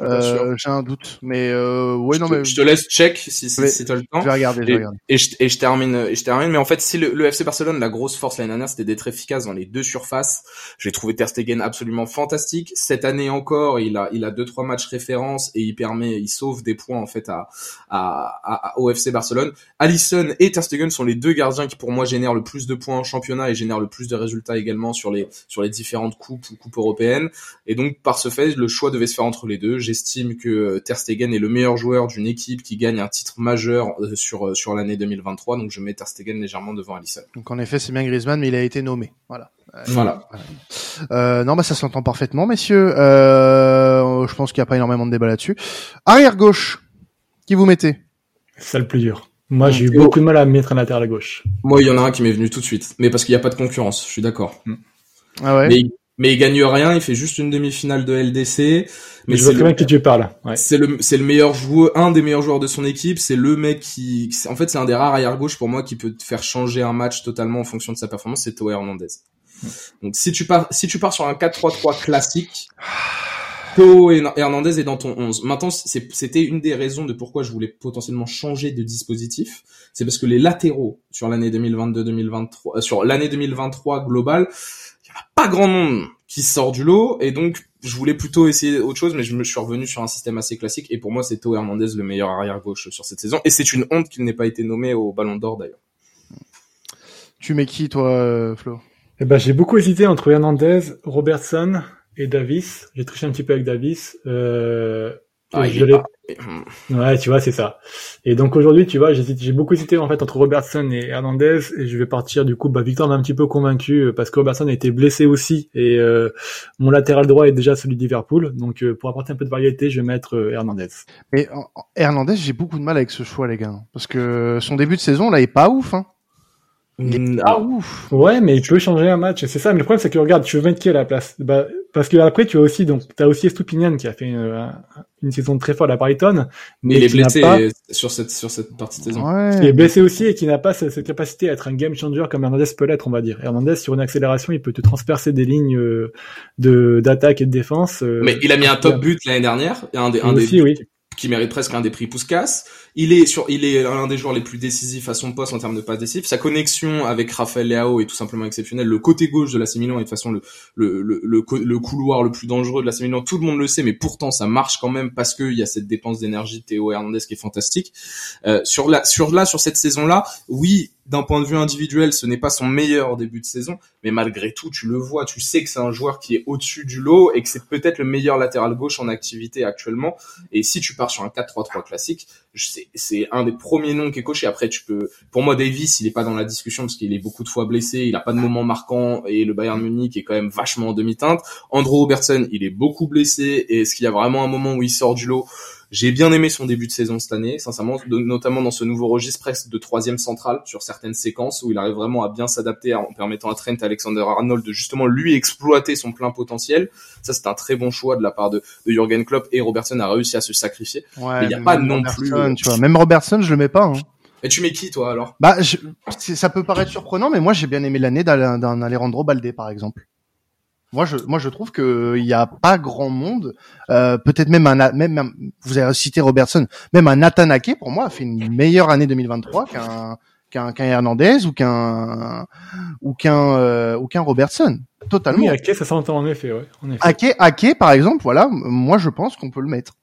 Euh, J'ai un doute, mais euh, ouais, non, mais je te laisse check si si, si t'as le temps. Je vais regarder, je vais regarder. Et, je, et je termine, et je termine. Mais en fait, si le, le, FC Barcelone, la grosse force l'année dernière, c'était d'être efficace dans les deux surfaces. J'ai trouvé Ter Stegen absolument fantastique. Cette année encore, il a il a deux trois matchs référence et il permet, il sauve des points en fait à à, à, au FC Barcelone. Alisson et Ter Stegen sont les deux gardiens qui pour moi génèrent le plus de points en championnat et génèrent le plus de résultats également sur les sur les différentes coupes ou coupes européennes. Et donc, par ce fait, le choix devait se faire entre les deux. J'estime que Ter Stegen est le meilleur joueur d'une équipe qui gagne un titre majeur sur sur l'année 2023. Donc, je mets Ter Stegen légèrement devant Alisson. Donc, en effet, c'est bien Griezmann, mais il a été nommé. Voilà. Voilà. Euh, non, bah ça s'entend parfaitement, messieurs. Euh, je pense qu'il n'y a pas énormément de débat là-dessus. Arrière gauche, qui vous mettez? C'est le plus dur. Moi, j'ai eu beaucoup de mal à mettre un latéral gauche. Moi, il y en a un qui m'est venu tout de suite, mais parce qu'il n'y a pas de concurrence. Je suis d'accord. Ah ouais. Mais, mais il gagne rien. Il fait juste une demi-finale de LDC. Mais je vois très bien qui tu parles. Ouais. C'est le c'est le meilleur joueur, un des meilleurs joueurs de son équipe. C'est le mec qui, en fait, c'est un des rares arrière gauche pour moi qui peut te faire changer un match totalement en fonction de sa performance. C'est Théo Hernandez. Donc si tu pars si tu pars sur un 4-3-3 classique, Théo Hernandez est dans ton 11. Maintenant, c'était une des raisons de pourquoi je voulais potentiellement changer de dispositif. C'est parce que les latéraux sur l'année 2022-2023, euh, sur l'année 2023 globale, pas grand monde qui sort du lot et donc je voulais plutôt essayer autre chose, mais je me suis revenu sur un système assez classique et pour moi c'est Théo Hernandez le meilleur arrière gauche sur cette saison et c'est une honte qu'il n'ait pas été nommé au Ballon d'Or d'ailleurs. Tu mets qui toi, euh, Flo? Eh ben, j'ai beaucoup hésité entre Hernandez, Robertson et Davis. J'ai triché un petit peu avec Davis. Euh, ah, je Ouais, tu vois, c'est ça. Et donc aujourd'hui, tu vois, j'ai beaucoup hésité en fait entre Robertson et Hernandez, et je vais partir du coup. Bah, Victor m'a un petit peu convaincu euh, parce que Robertson a été blessé aussi, et euh, mon latéral droit est déjà celui de Liverpool. Donc euh, pour apporter un peu de variété, je vais mettre euh, Hernandez. Mais Hernandez, j'ai beaucoup de mal avec ce choix, les gars, parce que son début de saison là, est pas ouf. Hein. Mm, ah ouf. Ouais, mais tu peux changer un match, c'est ça. Mais le problème, c'est que regarde, tu veux mettre qui à la place bah, Parce que après, tu as aussi donc t'as aussi Estupinian qui a fait une, une, saison très forte à Brighton, mais, il est blessé sur cette sur cette partie de saison. Ouais. Il est blessé aussi et qui n'a pas cette, capacité à être un game changer comme Hernandez peut l'être, on va dire. Hernandez sur une accélération, il peut te transpercer des lignes euh, de d'attaque et de défense. Euh, mais il a mis un top but l'année dernière, un des un aussi, oui qui mérite presque un des prix Puskas. Il est sur, il est l'un des joueurs les plus décisifs à son poste en termes de passes décisives. Sa connexion avec Raphaël Leao est tout simplement exceptionnelle. Le côté gauche de la Milan est de toute façon le, le, le, le, couloir le plus dangereux de la Milan. Tout le monde le sait, mais pourtant ça marche quand même parce qu'il y a cette dépense d'énergie Théo Hernandez qui est fantastique. Euh, sur la, sur là, sur cette saison-là, oui, d'un point de vue individuel, ce n'est pas son meilleur début de saison, mais malgré tout, tu le vois, tu sais que c'est un joueur qui est au-dessus du lot et que c'est peut-être le meilleur latéral gauche en activité actuellement. Et si tu pars sur un 4-3-3 classique, c'est un des premiers noms qui est coché. Après, tu peux, pour moi, Davis, il est pas dans la discussion parce qu'il est beaucoup de fois blessé, il a pas de moment marquant et le Bayern Munich est quand même vachement en demi-teinte. Andrew Robertson, il est beaucoup blessé et est-ce qu'il y a vraiment un moment où il sort du lot? J'ai bien aimé son début de saison cette année, sincèrement, notamment dans ce nouveau registre presque de troisième centrale sur certaines séquences où il arrive vraiment à bien s'adapter en permettant à Trent Alexander-Arnold de justement lui exploiter son plein potentiel. Ça, c'est un très bon choix de la part de, de Jürgen Klopp et Robertson a réussi à se sacrifier. Ouais, il n'y a pas non plus. Euh, tu vois, même Robertson, je le mets pas. Hein. Et tu mets qui toi alors? Bah, je, ça peut paraître surprenant, mais moi j'ai bien aimé l'année d'un Alejandro Balde par exemple. Moi, je, moi, je trouve que il y a pas grand monde. Euh, Peut-être même un, même, vous avez cité Robertson, même un Nathan Ake, pour moi a fait une meilleure année 2023 qu'un qu'un qu'un Hernandez ou qu'un ou qu'un euh, ou qu'un Robertson. Totalement. Oui, Ake, ça s'entend en effet, ouais. En effet. Ake, Ake, par exemple, voilà, moi je pense qu'on peut le mettre.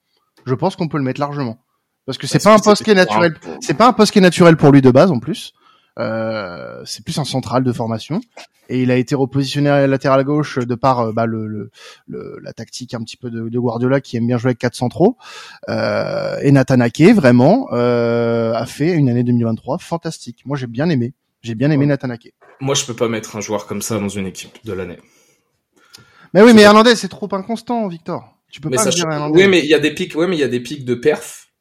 Je pense qu'on peut le mettre largement parce que c'est pas un poste qui est naturel. C'est pas un poste qui est naturel pour lui de base en plus. Euh, c'est plus un central de formation. Et il a été repositionné à la latéral gauche de par euh, bah, le, le, la tactique un petit peu de, de, Guardiola qui aime bien jouer avec quatre centraux. Euh, et Nathan Ake vraiment euh, a fait une année 2023 fantastique. Moi j'ai bien aimé. J'ai bien aimé Nathan Ake. Moi je peux pas mettre un joueur comme ça dans une équipe de l'année. Mais oui mais Hernandez c'est trop inconstant Victor. Tu peux pas dire oui mais il y a des pics ouais mais il y a des pics de perf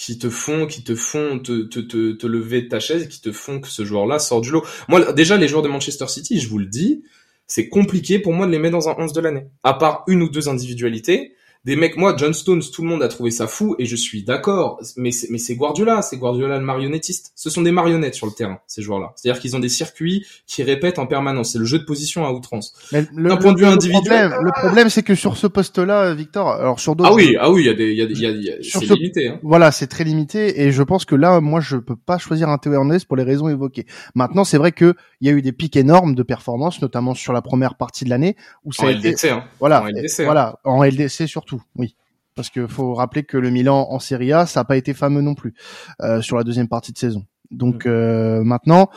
qui te font, qui te font te, te, te, te lever de ta chaise, qui te font que ce joueur-là sort du lot. Moi, déjà, les joueurs de Manchester City, je vous le dis, c'est compliqué pour moi de les mettre dans un 11 de l'année. À part une ou deux individualités, des mecs, moi, John Stones, tout le monde a trouvé ça fou et je suis d'accord. Mais c'est, mais c'est Guardiola, c'est Guardiola le marionnettiste. Ce sont des marionnettes sur le terrain, ces joueurs-là. C'est-à-dire qu'ils ont des circuits qui répètent en permanence. C'est le jeu de position à outrance. D'un point de vue individuel. le problème, c'est que sur ce poste-là, Victor, alors sur d'autres. Ah oui, ah oui, il y a des, il y a, il y a, y a c'est limité. Hein. Voilà, c'est très limité et je pense que là, moi, je peux pas choisir un Théo Hernandez pour les raisons évoquées. Maintenant, c'est vrai que il y a eu des pics énormes de performance, notamment sur la première partie de l'année où ça en a LDC, été... hein. Voilà, en LDC, hein. voilà, en LDC surtout, oui parce que faut rappeler que le Milan en Serie A, ça n'a pas été fameux non plus euh, sur la deuxième partie de saison. Donc euh, maintenant,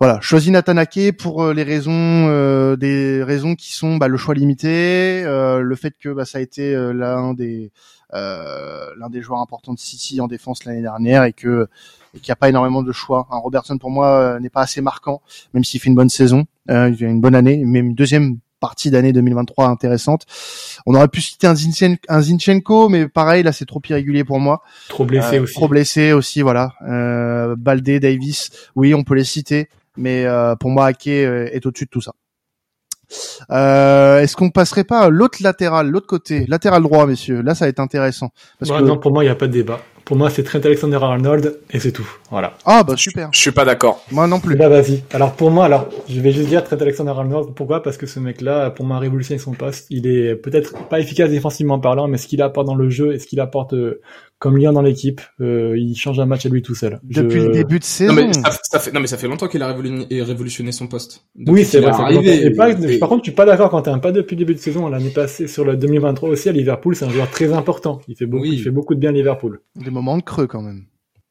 voilà, choisi Nathan Ake pour euh, les raisons, euh, des raisons qui sont bah, le choix limité, euh, le fait que bah, ça a été l'un des l'un des joueurs importants de City en défense l'année dernière et que qu'il n'y a pas énormément de choix. Un Robertson pour moi n'est pas assez marquant, même s'il fait une bonne saison, il a une bonne année, mais une deuxième partie d'année 2023 intéressante. On aurait pu citer un, Zinchenko, mais pareil, là c'est trop irrégulier pour moi. Trop blessé aussi. Trop blessé aussi, voilà. Euh, Baldé, Davis, oui, on peut les citer mais euh, pour moi, Ake euh, est au-dessus de tout ça. Euh, Est-ce qu'on passerait pas à l'autre latéral, l'autre côté, latéral droit, messieurs? Là, ça va être intéressant. Parce que... Non, pour moi, il n'y a pas de débat. Pour moi, c'est Trent Alexander-Arnold et c'est tout. Voilà. Ah bah super. Je suis pas d'accord. Moi non plus. Bah vas-y. Alors pour moi, alors je vais juste dire Trent Alexander-Arnold. Pourquoi? Parce que ce mec-là, pour moi, révolutionné son poste. Il est peut-être pas efficace défensivement parlant, mais ce qu'il apporte dans le jeu et ce qu'il apporte comme lien dans l'équipe. Euh, il change un match à lui tout seul. Depuis le début de saison. Non mais ça, fait, non mais ça fait longtemps qu'il a révolutionné, son poste. oui, c'est vrai. Arrivé, pas, Par contre, je suis pas d'accord quand pas depuis le début de saison. L'année passée, sur le 2023 aussi à Liverpool, c'est un joueur très important. Il fait beaucoup, il fait beaucoup de bien à Liverpool. Des moments de creux quand même.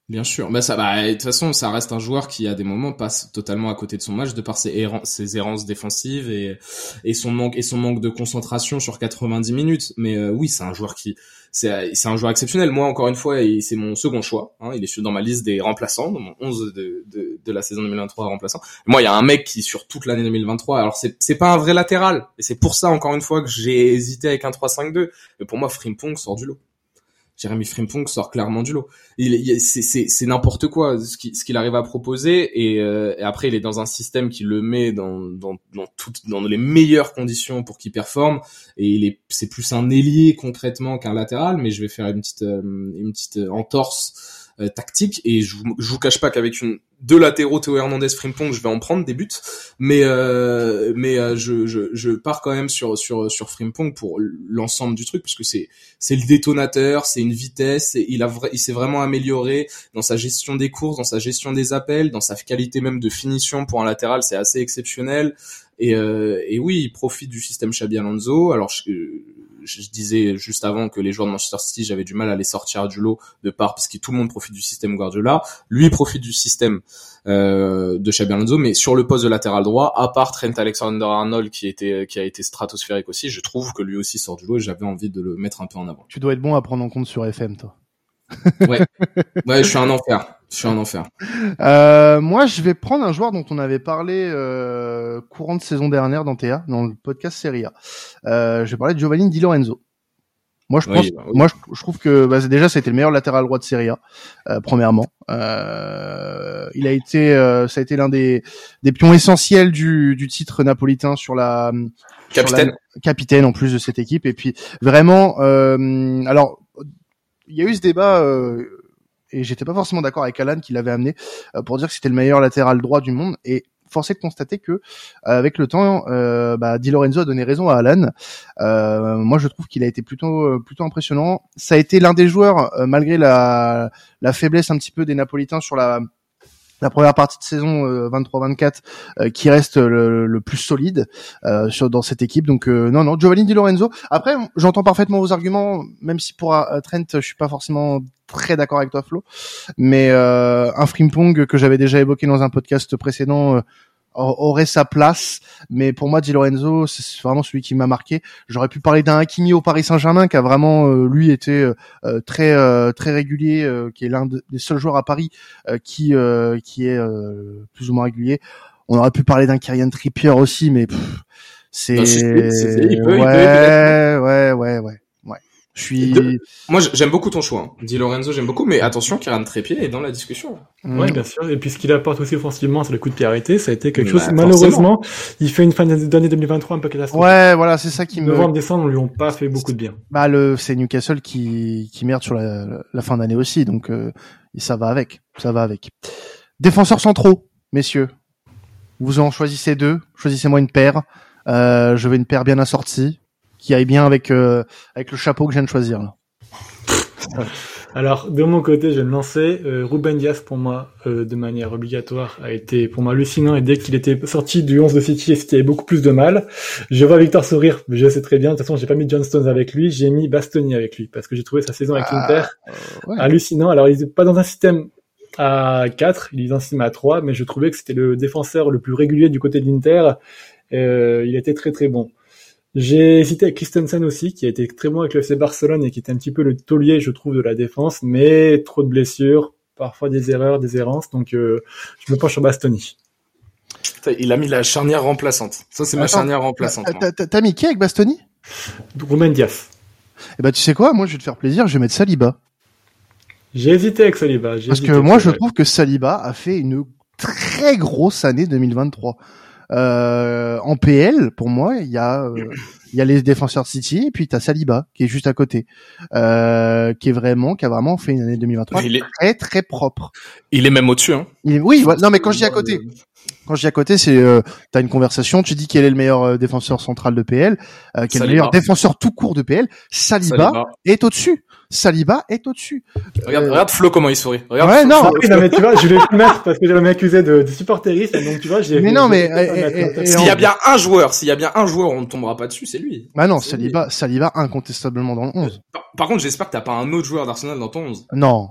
Bien sûr, bah ça, bah de toute façon, ça reste un joueur qui à des moments passe totalement à côté de son match de par ses, errances, défensives et son manque de concentration sur 90 minutes. Mais euh, oui, c'est un joueur qui c'est un joueur exceptionnel. Moi, encore une fois, c'est mon second choix. Hein, il est dans ma liste des remplaçants, dans mon 11 de, la saison 2023 remplaçant. Moi, il y a un mec qui sur toute l'année 2023. Alors c'est pas un vrai latéral, et c'est pour ça encore une fois que j'ai hésité avec un 3-5-2. Mais pour moi, Frimpong sort du lot. Jérémy Frimpong sort clairement du lot. Il, c'est n'importe quoi ce qu'il arrive à proposer euh, et, après il est dans un système qui le met dans dans dans dans les meilleures conditions pour qu'il performe et il est c'est plus un ailier concrètement qu'un latéral mais je vais faire une petite euh, une petite entorse euh, tactique. Et je, je vous cache pas qu'avec une deux latéraux Théo Hernandez Frimpong je vais en prendre des buts. Mais euh, mais euh, je, je, je pars quand même sur sur sur Frimpong pour l'ensemble du truc puisque c'est c'est le détonateur c'est une vitesse il a il s'est vraiment amélioré dans sa gestion des courses dans sa gestion des appels dans sa qualité même de finition pour un latéral c'est assez exceptionnel et, euh, et oui il profite du système Xabi Alonso alors je, je disais juste avant que les joueurs de Manchester City, j'avais du mal à les sortir du lot de part parce que tout le monde profite du système Guardiola. Lui profite du système euh, de Xabi Alonso, mais sur le poste de latéral droit, à part Trent Alexander-Arnold qui était qui a été stratosphérique aussi, je trouve que lui aussi sort du lot et j'avais envie de le mettre un peu en avant. Tu dois être bon à prendre en compte sur FM, toi. ouais, ouais, je suis un enfer. Je suis un enfer. Euh, moi, je vais prendre un joueur dont on avait parlé euh, courant de saison dernière dans TA, dans le podcast Serie A. Euh, je vais parler de Giovanni Di Lorenzo. Moi, je pense, bah moi, je, trouve que bah, déjà, c'était le meilleur latéral droit de Serie A, euh, premièrement. Euh, il a été, euh, ça a été l'un des, des pions essentiels du, du titre napolitain sur la capitaine, capitaine en plus de cette équipe. Et puis vraiment, euh, alors, il y a eu ce débat. Euh, et j'étais pas forcément d'accord avec Alan qui l'avait amené euh, pour dire que c'était le meilleur latéral droit du monde. Et forcé de constater que euh, avec le temps euh, bah, Di Lorenzo a donné raison à Alan. Euh, moi je trouve qu'il a été plutôt plutôt impressionnant. Ça a été l'un des joueurs malgré la, la faiblesse un petit peu des napolitains sur la la première partie de saison 23-24 euh, euh, qui reste le, plus solide euh, sur, dans cette équipe. Donc non, non, Giovanni Di Lorenzo. Après, j'entends parfaitement vos arguments, même si pour Trent, je suis pas forcément très d'accord avec toi, Flo. Mais un Frimpong que j'avais déjà évoqué dans un podcast précédent aurait sa place, mais pour moi, Di Lorenzo, c'est vraiment celui qui m'a marqué. J'aurais pu parler d'un Hakimi au Paris Saint-Germain qui a vraiment euh, lui été euh, euh, très très régulier, qui est l'un des seuls joueurs à Paris qui qui est plus ou moins régulier. On aurait pu parler d'un Kyrian Trippier aussi, mais c'est ouais, ouais, ouais, ouais. Je suis. Moi, j'aime beaucoup ton choix. Hein. Di Lorenzo, j'aime beaucoup, mais attention, Kieran Trépied est dans la discussion. Oui, bien sûr. Et puis, ce qu'il apporte aussi offensivement sur le coup de pied arrêté, ça a été quelque chose. Bah, Malheureusement, il fait une fin d'année 2023 un peu catastrophique. Ouais, voilà, c'est ça qui me. Novembre, décembre, on lui ont pas fait beaucoup de bien. Bah, le, c'est Newcastle qui, qui merde sur la, la fin d'année aussi, donc euh, ça va avec, ça va avec. Défenseurs centraux, messieurs. Vous en choisissez deux. Choisissez-moi une paire. Euh, je veux une paire bien assortie qui aille bien avec euh, avec le chapeau que je viens de choisir là. Alors de mon côté, je vais me lancer. Euh, Ruben Diaz pour moi, euh, de manière obligatoire, a été pour moi hallucinant et dès qu'il était sorti du 11 de City, c'était beaucoup plus de mal. Je vois Victor sourire, mais je sais très bien. De toute façon, j'ai pas mis John Stones avec lui, j'ai mis Bastoni avec lui parce que j'ai trouvé sa saison avec ah, Inter hallucinant. Alors il est pas dans un système à 4, il estime à 3, mais je trouvais que c'était le défenseur le plus régulier du côté de l'Inter. Euh, il était très très bon. J'ai hésité avec Christensen aussi, qui a été très bon avec le FC Barcelone et qui était un petit peu le taulier, je trouve, de la défense, mais trop de blessures, parfois des erreurs, des errances, donc euh, je me penche sur Bastoni. Il a mis la charnière remplaçante. Ça, c'est ma charnière remplaçante. T'as mis qui avec Bastoni? Romain Diaz. Eh ben, tu sais quoi? Moi, je vais te faire plaisir, je vais mettre Saliba. J'ai hésité avec Saliba. Parce que moi, je trouve que Saliba a fait une très grosse année 2023. Euh, en PL, pour moi, il y a euh, il y a les défenseurs City et puis t'as Saliba qui est juste à côté, euh, qui est vraiment qui a vraiment fait une année 2023 il est... très très propre. Il est même au-dessus. Hein. Oui, non mais quand je dis à côté, quand je dis à côté, c'est euh, t'as une conversation, tu dis quel est le meilleur euh, défenseur central de PL, euh, quel est le meilleur défenseur tout court de PL, Saliba. est au-dessus. Saliba est au-dessus. Regarde, euh, regarde Flo comment il sourit. Regarde ouais, non. mais tu vois, je vais le mettre parce que j'avais m'accusé de, de supporterisme, donc tu vois, j'ai. Mais non, mais s'il y a bien un joueur, s'il y a bien un joueur, on ne tombera pas dessus, c'est lui. Bah non, Saliba, Saliba incontestablement dans le 11. Par, contre, j'espère que t'as pas un autre joueur d'Arsenal dans ton 11. Non,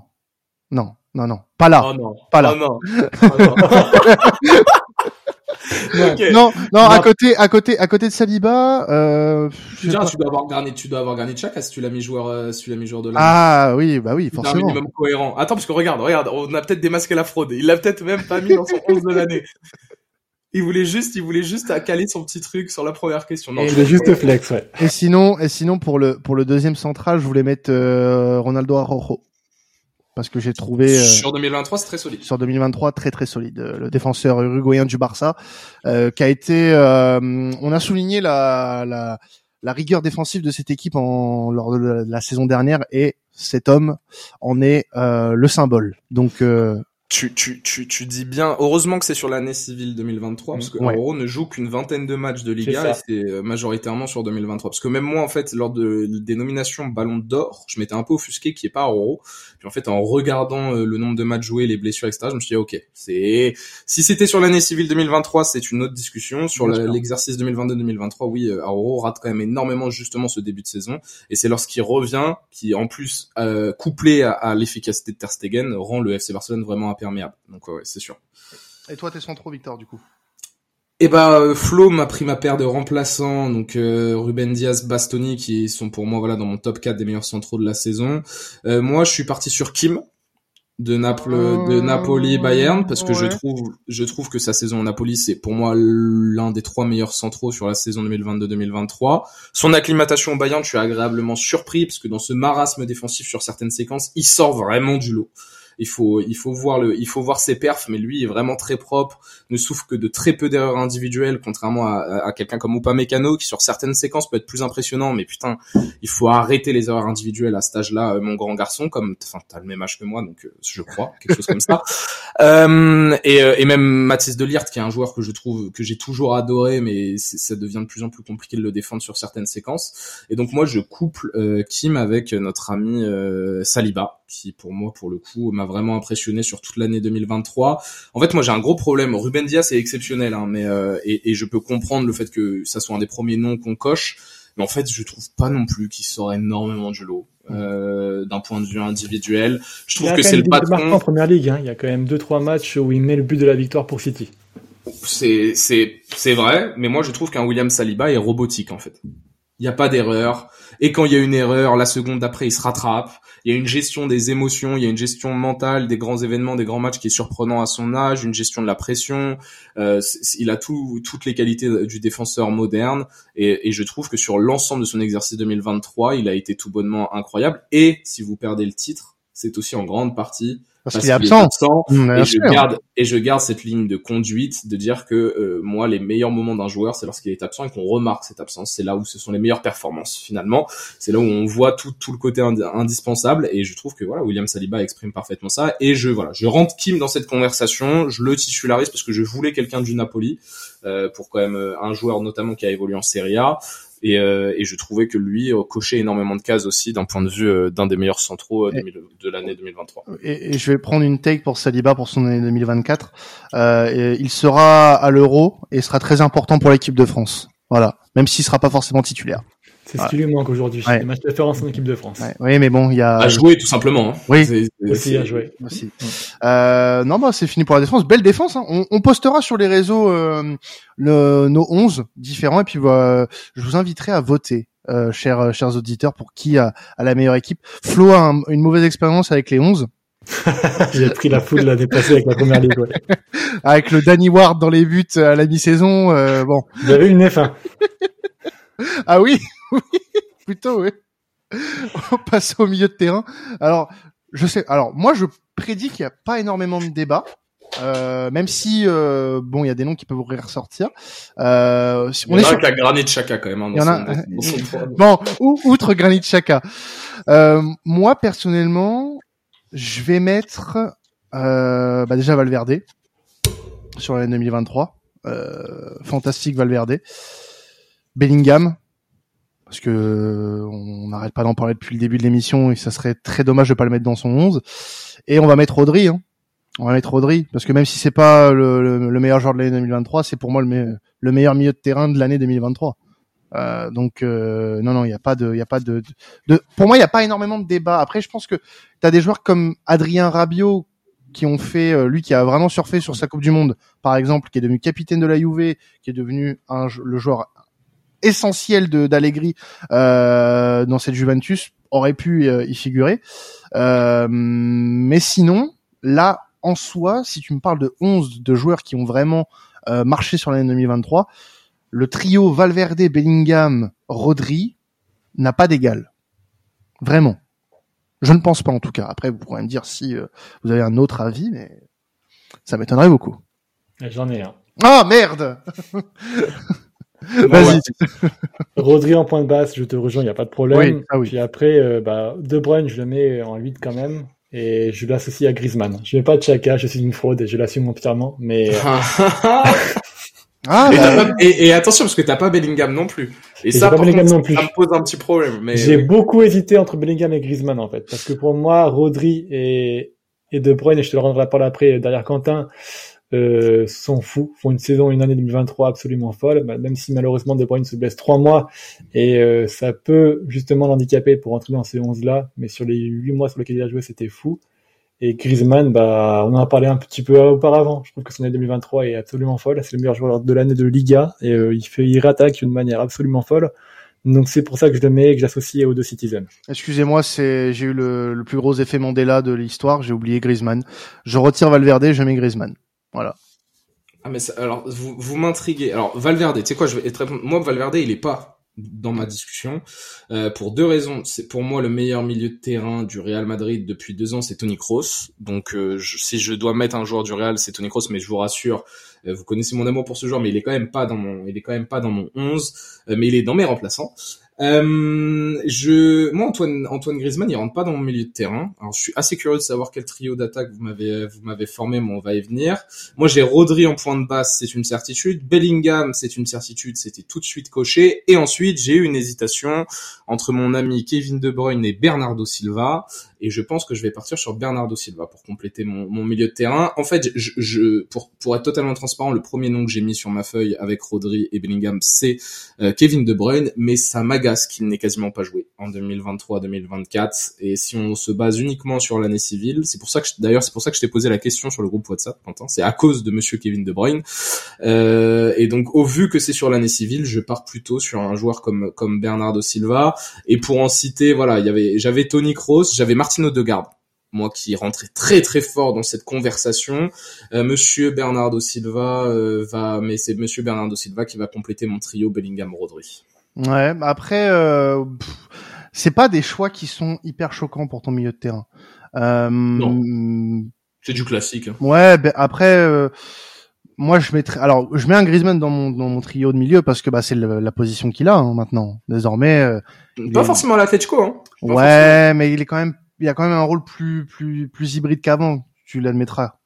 non, non, non, pas là. Oh non, pas là. Oh non. Oh non. Non, non, à côté, à côté, à côté de Saliba, euh, tu, dois avoir gagné, tu dois avoir gagné Chaka si tu l'as mis joueur, euh, si tu l'as mis joueur de l'année. Ah oui, bah oui, forcément. un minimum cohérent. Attends, parce que regarde, regarde, on a peut-être démasqué la fraude. Il l'a peut-être même pas mis dans son 11 de l'année. Il voulait juste, il voulait juste caler son petit truc sur la première question. Non, il voulait juste flex, ouais. Et sinon, et sinon pour le pour le deuxième central, je voulais mettre euh, Ronaldo Araujo parce que j'ai trouvé euh, sur 2023 c'est très solide. Sur 2023 très très solide. Le défenseur uruguayen du Barça euh, qui a été, euh, on a souligné la, la, la rigueur défensive de cette équipe en lors de la, saison dernière et cet homme en est euh, le symbole. Donc tu, tu, tu, tu dis bien, heureusement que c'est sur l'année civile 2023, parce que ouais. ne joue qu'une vingtaine de matchs de Liga et c'est euh, majoritairement sur 2023. Parce que même moi, en fait, lors de, des nominations Ballon d'Or, je m'étais un peu offusqué qui est pas Euro. Puis en fait, en regardant euh, le nombre de matchs joués, les blessures, etc., je me suis dit, ok, c'est, si c'était sur l'année civile 2023, c'est une autre discussion. Sur l'exercice 2022-2023, oui, euh, Euro rate quand même énormément justement ce début de saison. Et c'est lorsqu'il revient, qui en plus, euh, couplé à, à l'efficacité de Ter Stegen, rend le FC Barcelone vraiment perméable. Donc ouais, c'est sûr. Et toi, t'es trop Victor, du coup? Eh bah ben, Flo m'a pris ma paire de remplaçants, donc euh, Ruben Diaz, Bastoni, qui sont pour moi voilà dans mon top 4 des meilleurs centraux de la saison. Euh, moi, je suis parti sur Kim de Naples, de Napoli Bayern parce que je trouve je trouve que sa saison en Napoli c'est pour moi l'un des trois meilleurs centraux sur la saison 2022-2023. Son acclimatation au Bayern, je suis agréablement surpris parce que dans ce marasme défensif sur certaines séquences, il sort vraiment du lot il faut il faut voir le il faut voir ses perfs mais lui est vraiment très propre ne souffre que de très peu d'erreurs individuelles contrairement à, à quelqu'un comme Upamecano qui sur certaines séquences peut être plus impressionnant mais putain il faut arrêter les erreurs individuelles à cet âge-là euh, mon grand garçon comme enfin t'as le même âge que moi donc euh, je crois quelque chose comme ça. Euh, et, euh, et même Mathis Delirte qui est un joueur que je trouve que j'ai toujours adoré mais ça devient de plus en plus compliqué de le défendre sur certaines séquences. Et donc moi je couple Kim avec notre ami Saliba qui pour moi pour le coup m'a vraiment impressionné sur toute l'année 2023. En fait, moi j'ai un gros problème. Ruben Diaz est exceptionnel, hein, mais euh, et, et, je peux comprendre le fait que ça soit un des premiers noms qu'on coche. Mais en fait, je trouve pas non plus qu'il sort énormément du lot. Euh, d'un point de vue individuel, je trouve que c'est le patron. en première ligue, hein. il y a quand même deux trois matchs où il met le but de la victoire pour City. C'est c'est c'est vrai, mais moi je trouve qu'un William Saliba est robotique en fait. Il n'y a pas d'erreur. Et quand il y a une erreur, la seconde d'après, il se rattrape. Il y a une gestion des émotions, il y a une gestion mentale des grands événements, des grands matchs qui est surprenant à son âge, une gestion de la pression. Euh, il a tout, toutes les qualités du défenseur moderne. Et, et je trouve que sur l'ensemble de son exercice 2023, il a été tout bonnement incroyable. Et si vous perdez le titre, c'est aussi en grande partie parce, qu'il est absent. Mmh, et, je garde, et je garde cette ligne de conduite de dire que euh, moi, les meilleurs moments d'un joueur, c'est lorsqu'il est absent et qu'on remarque cette absence. C'est là où ce sont les meilleures performances finalement. C'est là où on voit tout, tout le côté indispensable. Et je trouve que voilà, William Saliba exprime parfaitement ça. Et je voilà, je rentre Kim dans cette conversation. Je le titularise parce que je voulais quelqu'un du Napoli euh, pour quand même euh, un joueur notamment qui a évolué en Serie A. Et, euh, et, je trouvais que lui euh, cochait énormément de cases aussi d'un point de vue euh, d'un des meilleurs centraux de l'année 2023. Et, et, je vais prendre une take pour Saliba pour son année 2024. Euh, il sera à l'Euro et sera très important pour l'équipe de France. Voilà, même s'il sera pas forcément titulaire. C'est ce qui lui manque aujourd'hui. Ouais. Les matchs de référence en équipe de France. Ouais, oui, mais bon, il y a À jouer tout simplement. hein. Oui. C'est- c'est- Aussi à jouer. aussi. Euh, non, bah c'est fini pour la défense. Belle défense. Hein. On, on postera sur les réseaux euh, le, nos 11 différents et puis euh, je vous inviterai à voter, euh, chers euh, chers auditeurs, pour qui a, a la meilleure équipe. Flo a un- une mauvaise expérience avec les 11, J'ai pris la foudre l'année passée avec la première ligue. Ouais. avec le Danny Ward dans les buts à la mi-saison. euh, bon, J'avais une F1. ah oui, oui, plutôt oui. On passe au milieu de terrain. Alors, je sais. Alors, moi, je prédis qu'il n'y a pas énormément de débats. Euh, même si euh, bon, il y a des noms qui peuvent ressortir. Euh, si- Il y on en est a sur avec la Granit Chaka quand même. hein, Il y en a- son-. Bon, ou- outre Granit Xhaka, euh, moi personnellement, je vais mettre euh, bah déjà Valverde sur l'année 2023. Euh, fantastique Valverde. Bellingham, parce que on n'arrête pas d'en parler depuis le début de l'émission et ça serait très dommage de pas le mettre dans son 11. Et on va mettre Rodri. Hein. On va mettre Rodri parce que même si c'est pas le, le- le meilleur joueur de l'année 2023, c'est pour moi le, me- le meilleur milieu de terrain de l'année 2023. Euh, donc euh, non non, il y a pas de il y a pas de, de, pour moi il y a pas énormément de débat. Après je pense que tu as des joueurs comme Adrien Rabiot qui ont fait euh, lui qui a vraiment surfé sur sa Coupe du monde par exemple, qui est devenu capitaine de la Juve, qui est devenu un le joueur essentiel de d'Allegri euh, dans cette Juventus aurait pu euh, y figurer. Euh, mais sinon, là en soi, si tu me parles de 11 de joueurs qui ont vraiment euh, marché sur l'année 2023, le trio Valverde, Bellingham, Rodri n'a pas d'égal. Vraiment. Je ne pense pas en tout cas. Après, vous pourrez me dire si euh, vous avez un autre avis, mais ça m'étonnerait beaucoup. J'en ai un. Ah merde Bon, Vas-y. ouais. Rodri en point de basse, je te rejoins, il n'y a pas de problème. Oui, ah oui. Puis après, euh, bah, De Bruyne, je le mets en 8 quand même. Et je l'associe à Griezmann. Je mets pas de Chaka, je suis une fraude et je l'assume entièrement. Mais euh, Ah et, bah, pas- et- et attention parce que t'as pas Bellingham non plus. Et, Et ça, par contre, non plus. ça me pose un petit problème. Mais j'ai beaucoup hésité entre Bellingham et Griezmann en fait. Parce que pour moi, Rodri et, et De Bruyne, et je te le rendrai la parole après derrière Quentin, euh, sont fous, font une saison, une année 2023 absolument folle, bah, même si malheureusement De Bruyne se blesse trois mois et euh, ça peut justement l'handicaper pour entrer dans ces 11 là, mais sur les huit mois sur lesquels il a joué, c'était fou. Et Griezmann, bah, on en a parlé un petit peu auparavant. Je trouve que son année 2023 est absolument folle. C'est le meilleur joueur de l'année de Liga et euh, il fait, il rattaque d'une manière absolument folle. Donc c'est pour ça que je le mets et que j'associe aux deux Citizen. excusez-moi, c'est j'ai eu le, le plus gros effet Mandela de l'histoire. J'ai oublié Griezmann. Je retire Valverde, je mets Griezmann. Voilà. Ah mais ça- alors vous, vous m'intriguez. Alors Valverde, tu sais quoi, je vais être. Moi Valverde, il est pas dans ma discussion euh, pour deux raisons. C'est pour moi le meilleur milieu de terrain du Real Madrid depuis deux ans, c'est Toni Kroos. Donc euh, je- si je dois mettre un joueur du Real, c'est Toni Kroos. Mais je vous rassure, euh, vous connaissez mon amour pour ce joueur, mais il est quand même pas dans mon, il est quand même pas dans mon 11, euh, mais il est dans mes remplaçants. Euh, je, moi Antoine, Antoine Griezmann, il rentre pas dans mon milieu de terrain. Alors je suis assez curieux de savoir quel trio d'attaque vous m'avez, vous m'avez formé, mais on va y venir. Moi, j'ai Rodri en point de basse, c'est une certitude. Bellingham, c'est une certitude, c'était tout de suite coché. Et ensuite, j'ai eu une hésitation entre mon ami Kevin De Bruyne et Bernardo Silva. Et je pense que je vais partir sur Bernardo Silva pour compléter mon, mon milieu de terrain. En fait, je, je, pour, pour être totalement transparent, le premier nom que j'ai mis sur ma feuille avec Rodri et Bellingham, c'est euh, Kevin De Bruyne. Mais ça m'agace qu'il n'ait quasiment pas joué en 2023-2024. Et si on se base uniquement sur l'année civile, c'est pour ça que, d'ailleurs, c'est pour ça que je t'ai posé la question sur le groupe WhatsApp, Quentin. C'est à cause de Monsieur Kevin De Bruyne. Euh, et donc, au vu que c'est sur l'année civile, je pars plutôt sur un joueur comme comme Bernardo Silva. Et pour en citer, voilà, il y avait, j'avais Tony Kroos, j'avais Martino Degarde, moi qui rentrais très très fort dans cette conversation. Euh, Monsieur Bernardo Silva euh, va, mais c'est Monsieur Bernardo Silva qui va compléter mon trio Bellingham-Rodri. Ouais. Après, euh, c'est pas des choix qui sont hyper choquants pour ton milieu de terrain. Euh, C'est du classique. hein. Ouais. ben après. euh, moi, je mettrais. Alors, je mets un Griezmann dans mon dans mon trio de milieu parce que bah c'est la position qu'il a hein, maintenant. Désormais, euh, Pas est- forcément à l'Atletico, hein. Ouais, mais il est quand même, il a quand même un rôle plus plus plus hybride qu'avant. Tu l'admettras.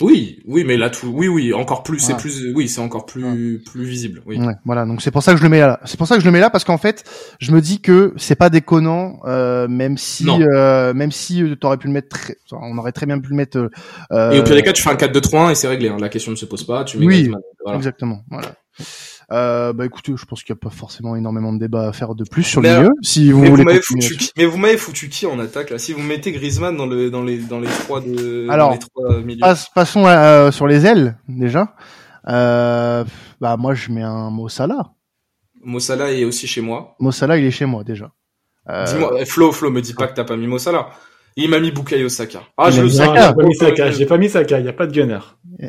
Oui, oui, mais là tout, oui, oui, encore plus, c'est Ouais. plus, oui, c'est encore plus, plus visible, oui. Ouais, voilà. Donc c'est pour ça que je le mets là. C'est pour ça que je le mets là parce qu'en fait, je me dis que c'est pas déconnant, euh, même si, euh, même si euh, t'aurais pu le mettre, très- on aurait très bien pu le mettre. euh, Et au pire des cas, tu fais un 4-2-3-1 et c'est réglé, hein. La question ne se pose pas, tu mets Oui. Voilà. Exactement. Voilà. Euh, bah écoutez, je pense qu'il n'y a pas forcément énormément de débat à faire de plus sur Mais le milieu. Si vous mais, vous voulez m'avez foutu qui, mais vous m'avez foutu qui en attaque là? Si vous mettez Griezmann dans le dans les dans les trois de Alors, dans les trois milieux. Passe- passons à- euh, sur les ailes déjà. Euh, bah moi je mets un Mo Salah. Mossala est aussi chez moi. Mo Salah il est chez moi déjà. Euh, Dis-moi, eh, Flo, Flo, me dis pas que t'as pas mis Mossala. Il m'a mis Bukayo Saka. Ah, je le Saka. j'ai pas mis Saka, j'ai pas mis Saka, il y a pas de gunner.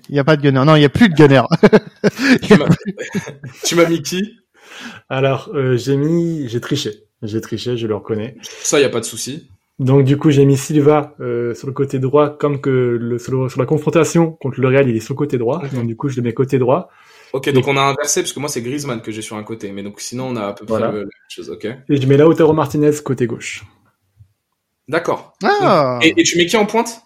Il y a pas de gunner. Non, il y a plus de gunner. Il Tu m'as- mis qui? Alors, euh, j'ai mis, j'ai triché. J'ai triché, je le reconnais. Ça, y a pas de souci. Donc du coup, j'ai mis Silva euh, sur le côté droit, comme que le, sur, le- sur la confrontation contre le Real, il est sur le côté droit. Donc du coup, je le mets côté droit. Ok, donc on a inversé parce que moi c'est Griezmann que j'ai sur un côté, mais donc sinon on a à peu près Voilà. la même chose. Ok. Et je mets Lautaro Martinez côté gauche. D'accord. Ah. Et, et tu mets qui en pointe?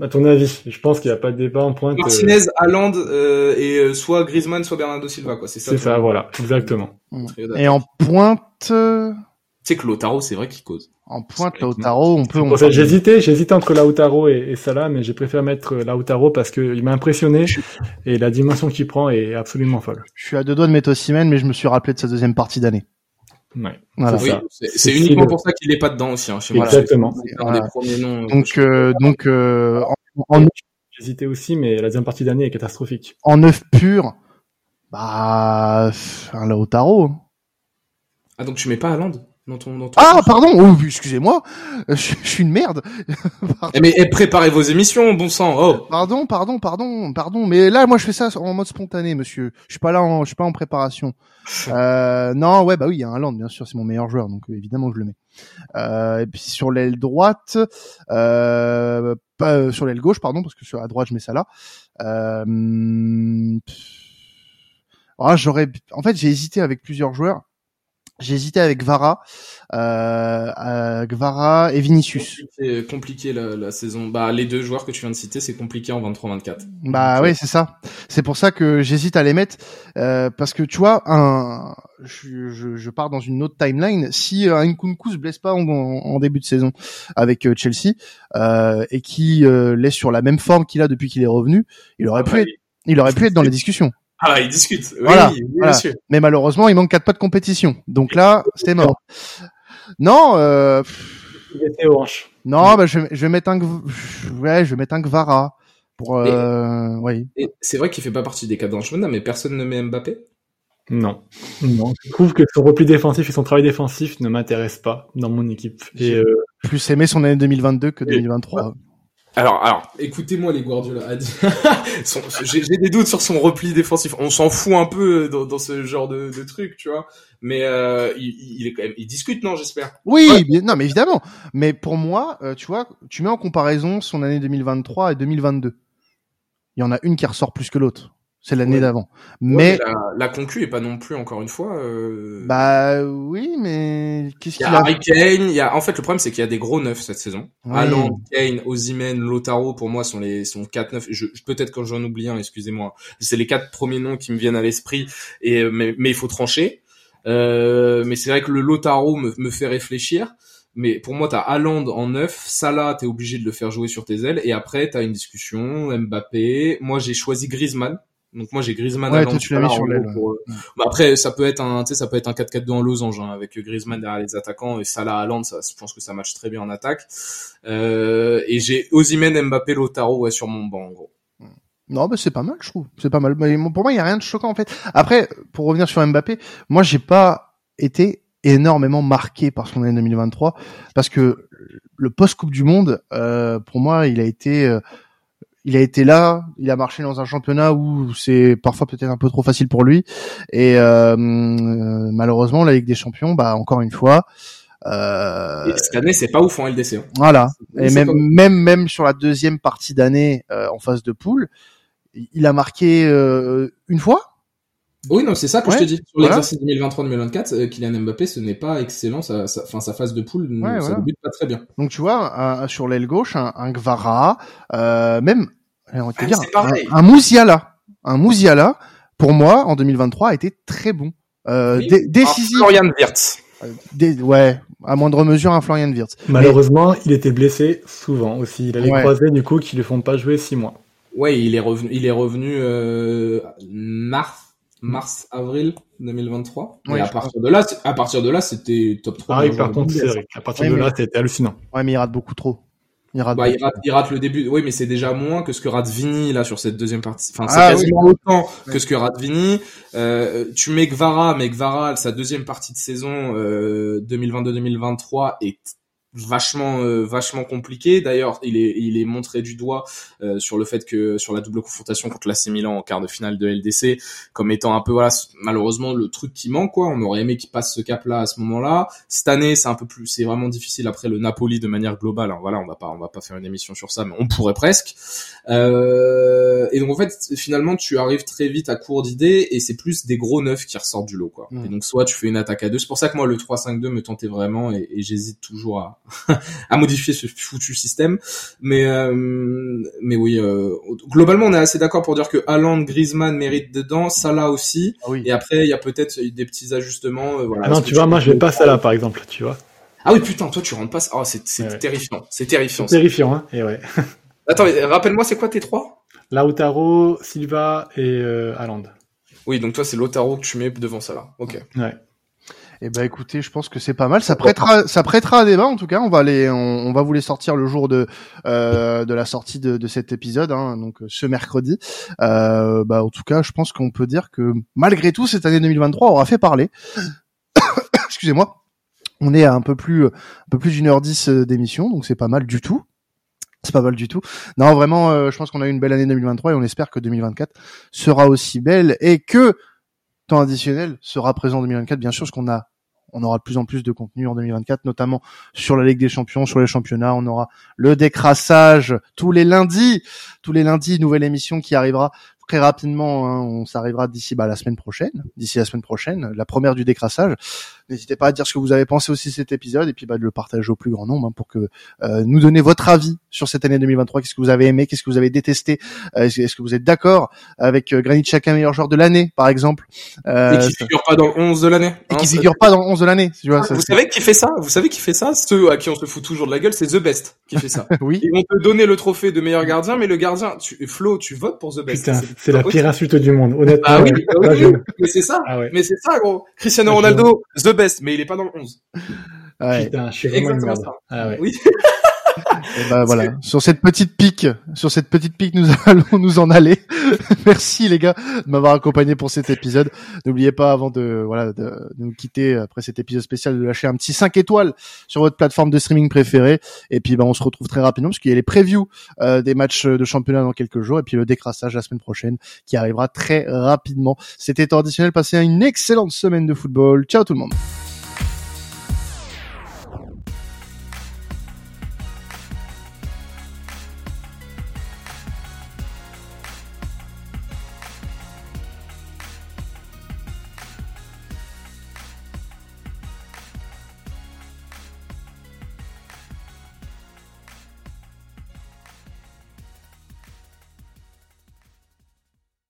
À ton avis, je pense qu'il n'y a pas de débat en pointe. euh, Martinez, Haaland euh, et euh, soit Griezmann, soit Bernardo Silva, quoi. C'est ça. C'est ça, voilà, exactement. trio Et en pointe, euh, Tu sais que Lautaro, c'est vrai qu'il cause. en pointe que Lautaro, on peut. peut- J'hésitais, j'hésitais entre Lautaro et, et Salah, mais j'ai préféré mettre Lautaro parce qu'il m'a impressionné et la dimension qu'il prend est absolument folle. Je suis à deux doigts de mettre Osimhen, mais je me suis rappelé de sa deuxième partie d'année. Ouais. Voilà. C'est Oui, c'est uniquement le- pour ça qu'il est pas dedans aussi. Hein, chez moi. Exactement. C'est un Voilà. des premiers noms. euh, Donc, euh, donc euh, en, en, J'hésitais aussi, mais la deuxième partie d'année est catastrophique. en neuf pur, bah un Lautaro. hein. Ah donc tu mets pas Haaland dans ton. Dans ton Ah pardon, oh, excusez-moi, je, je suis une merde. Eh, mais eh, préparez vos émissions, bon sang. Oh. Pardon, pardon, pardon, pardon. Mais là, moi, je fais ça en mode spontané, monsieur. Je suis pas là, en, je suis pas en préparation. Euh, non, ouais, bah oui, il y a un land, bien sûr, c'est mon meilleur joueur, donc euh, évidemment, je le mets. Euh, et puis sur l'aile droite, euh, pas euh, sur l'aile gauche, pardon, parce que sur la droite, je mets ça là. Euh, ah, j'aurais, en fait, j'ai hésité avec plusieurs joueurs. J'ai hésité avec Vara, euh, Vara et Vinicius. Compliqué, compliqué la, la saison. Bah les deux joueurs que tu viens de citer, c'est compliqué en 23-24. Bah oui, c'est ça. C'est pour ça que j'hésite à les mettre euh, parce que tu vois, un, je, je, je pars dans une autre timeline. Si euh, un Nkunku se blesse pas en, en- en début de saison avec euh, Chelsea euh, et qui euh, laisse sur la même forme qu'il a depuis qu'il est revenu, il aurait pu Ah, être, il aurait pu être dans les discussions. Ah, ils discutent. Oui, Voilà, oui, voilà. monsieur. Mais malheureusement, il manque quatre pas de compétition. Donc là, c'est mort. Non, euh, Il était orange. non, bah, je, vais- je vais mettre un, ouais, je vais mettre un Gvara pour, euh, oui. Et c'est vrai qu'il fait pas partie des cadres championnat, mais personne ne met Mbappé? Non. Non. Je trouve que son repli défensif et son travail défensif ne m'intéressent pas dans mon équipe. Et euh, plus aimé son année 2022 que 2023. Alors, alors, écoutez-moi les Guardiola J'ai des doutes sur son repli défensif. On s'en fout un peu dans, dans ce genre de, de truc, tu vois. Mais euh, il, il est quand même, il discute, non, j'espère? Oui, Ouais. non, mais évidemment. Mais pour moi, euh, tu vois, tu mets en comparaison son année 2023 et 2022. Il y en a une qui ressort plus que l'autre. C'est l'année Ouais. d'avant. Ouais, Mais, la, la concu est pas non plus encore une fois. Euh... bah oui, mais qu'est-ce il y qu'il a a Harry Kane. Il y a, en fait, le problème c'est qu'il y a des gros neufs cette saison. Oui. Haaland, Kane, Osimhen, Lautaro pour moi sont les sont quatre neufs. Je, peut-être quand j'en oublie un, excusez-moi. C'est les quatre premiers noms qui me viennent à l'esprit. Et euh, mais, mais il faut trancher. Euh, mais c'est vrai que le Lautaro me, me fait réfléchir. Mais pour moi, t'as Haaland en neuf, Salah, t'es obligé de le faire jouer sur tes ailes. Et après, t'as une discussion, Mbappé. Moi, j'ai choisi Griezmann. Donc moi, j'ai Griezmann, Ouais, toi, tu l'as mis sur l'aile, pour, euh, Ouais. bah après, ça peut être un, tu sais, ça peut être un 4-4-2 en losange, hein, avec Griezmann derrière les attaquants et Salah Haaland, ça, je pense que ça match très bien en attaque. Euh, et j'ai Osimhen, Mbappé, Lautaro, ouais, sur mon banc, en gros. Non, bah c'est pas mal, je trouve. C'est pas mal. Mais pour moi, il y a rien de choquant en fait. Après, pour revenir sur Mbappé, moi, j'ai pas été énormément marqué par son année 2023 parce que le post Coupe du Monde, euh, pour moi, il a été, euh, il a été là. Il a marché dans un championnat où c'est parfois peut-être un peu trop facile pour lui. Et euh, euh, malheureusement, la Ligue des Champions, bah encore une fois. Euh, Et cette année, c'est pas ouf en LDC. Hein. voilà. Et même, même, même sur la deuxième partie d'année euh, en phase de poule, il a marqué euh, une fois. Oui, non, c'est ça que Ouais, je te dis. Sur voilà. l'exercice 2023-2024, euh, Kylian Mbappé, ce n'est pas excellent, sa, sa, enfin, sa phase de poule, Ouais, ça voilà. débute pas très bien. Donc tu vois, un- sur l'aile gauche, un, un Gvara, euh, même, on te Ah, dire, c'est pareil. un, un Mouziala, un Mouziala, pour moi, en 2023, a été très bon, euh, Oui. dé- décisif, Florian Wirtz. Dé- ouais, à moindre mesure, un Florian Wirtz. malheureusement, il était blessé souvent aussi. Il a les Ouais. croisés du coup qui le font pas jouer six mois. Ouais, il est revenu, il est revenu, euh, mars, mars avril 2023. Oui, et à partir de là, à partir de là, c'était top 3. Pareil, par contre. À partir Oui, de mais- là, c'était hallucinant. Ouais, mais il rate beaucoup trop. Il rate Bah, il rate, trop. il rate le début. Oui, mais c'est déjà moins que ce que rate Vini là sur cette deuxième partie. Enfin, c'est Ah, quasiment autant que Ouais. ce que rate Vini. Euh, tu mets Gvara, mais Gvara, sa deuxième partie de saison euh, 2022-2023 est vachement euh, vachement compliqué. D'ailleurs il est il est montré du doigt euh, sur le fait que sur la double confrontation contre l'AC Milan en quart de finale de LDC comme étant un peu voilà malheureusement le truc qui manque quoi. On aurait aimé qu'il passe ce cap là à ce moment-là. Cette année c'est un peu plus c'est vraiment difficile après le Napoli de manière globale. Hein. voilà on va pas on va pas faire une émission sur ça mais on pourrait presque. Euh, et donc en fait finalement tu arrives très vite à court d'idées et c'est plus des gros neufs qui ressortent du lot quoi. Et donc soit tu fais une attaque à deux. C'est pour ça que moi le 3-5-2 me tentait vraiment et, et j'hésite toujours à à modifier ce foutu système mais euh, mais oui euh, globalement on est assez d'accord pour dire que Haaland Griezmann mérite dedans Salah aussi Ah oui. et après il y a peut-être des petits ajustements euh, voilà Ah non, tu vois, moi, je vais pas là, par exemple, tu vois. ah oui putain toi tu rentres pas oh c'est Ouais. terrifiant c'est terrifiant terrifiant, hein. Et ouais. attends rappelle-moi c'est quoi tes trois? Lautaro, Silva et Haaland. oui donc toi c'est Lotaro que tu mets devant Salah ok Ouais. Eh ben écoutez, je pense que c'est pas mal. Ça prêtera, ça prêtera à débat en tout cas. On va les, on, va vous les sortir le jour de euh, de la sortie de, cet épisode, hein, donc euh, ce mercredi. Euh, bah en tout cas, je pense qu'on peut dire que malgré tout, cette année 2023 aura fait parler. Excusez-moi. On est à un peu plus, un peu plus d'une heure dix euh, d'émission, donc c'est pas mal du tout. C'est pas mal du tout. Non, vraiment, je pense qu'on a eu une belle année 2023 et on espère que 2024 sera aussi belle et que temps additionnel sera présent en 2024, bien sûr, parce qu'on a on aura de plus en plus de contenu en 2024, notamment sur la Ligue des Champions, sur les championnats. On aura le décrassage tous les lundis, tous les lundis, nouvelle émission qui arrivera très rapidement. Hein, on s'arrivera d'ici bah, la semaine prochaine, d'ici la semaine prochaine, la première du décrassage. N'hésitez pas à dire ce que vous avez pensé aussi de cet épisode et puis bah, de le partager au plus grand nombre hein, pour que euh, nous donner votre avis sur cette année 2023. Qu'est-ce que vous avez aimé, qu'est-ce que vous avez détesté, Euh, est-ce que vous êtes d'accord avec euh, Granit Xhaka meilleur joueur de l'année, par exemple, euh, et qui figure pas dans le 11 de l'année et hein, qui figure pas dans le 11 de l'année. Tu vois, ça, vous savez qui fait ça? Vous savez qui fait ça? Ceux à qui on se fout toujours de la gueule, c'est The Best qui fait ça. oui. Ils vont te donner le trophée de meilleur gardien, mais le gardien, tu, Flo, tu votes pour The Best. Putain, c'est la pire insulte du monde. Honnêtement, Ah oui, ah je- mais c'est ça. Ah ouais. Mais c'est ça, gros. Cristiano Ah, Ronaldo, The Best, mais il est pas dans le 11. Ouais. Putain, je suis vraiment une merde. ça. Ah ouais. Oui. Et bah, voilà. Sur cette petite pique, sur cette petite pique, nous allons nous en aller. Merci les gars de m'avoir accompagné pour cet épisode. N'oubliez pas avant de voilà de, de nous quitter après cet épisode spécial de lâcher un petit 5 étoiles sur votre plateforme de streaming préférée. Et puis bah on se retrouve très rapidement parce qu'il y a les previews euh, des matchs de championnat dans quelques jours et puis le décrassage la semaine prochaine qui arrivera très rapidement. C'était traditionnel. Passez une excellente semaine de football. Ciao tout le monde.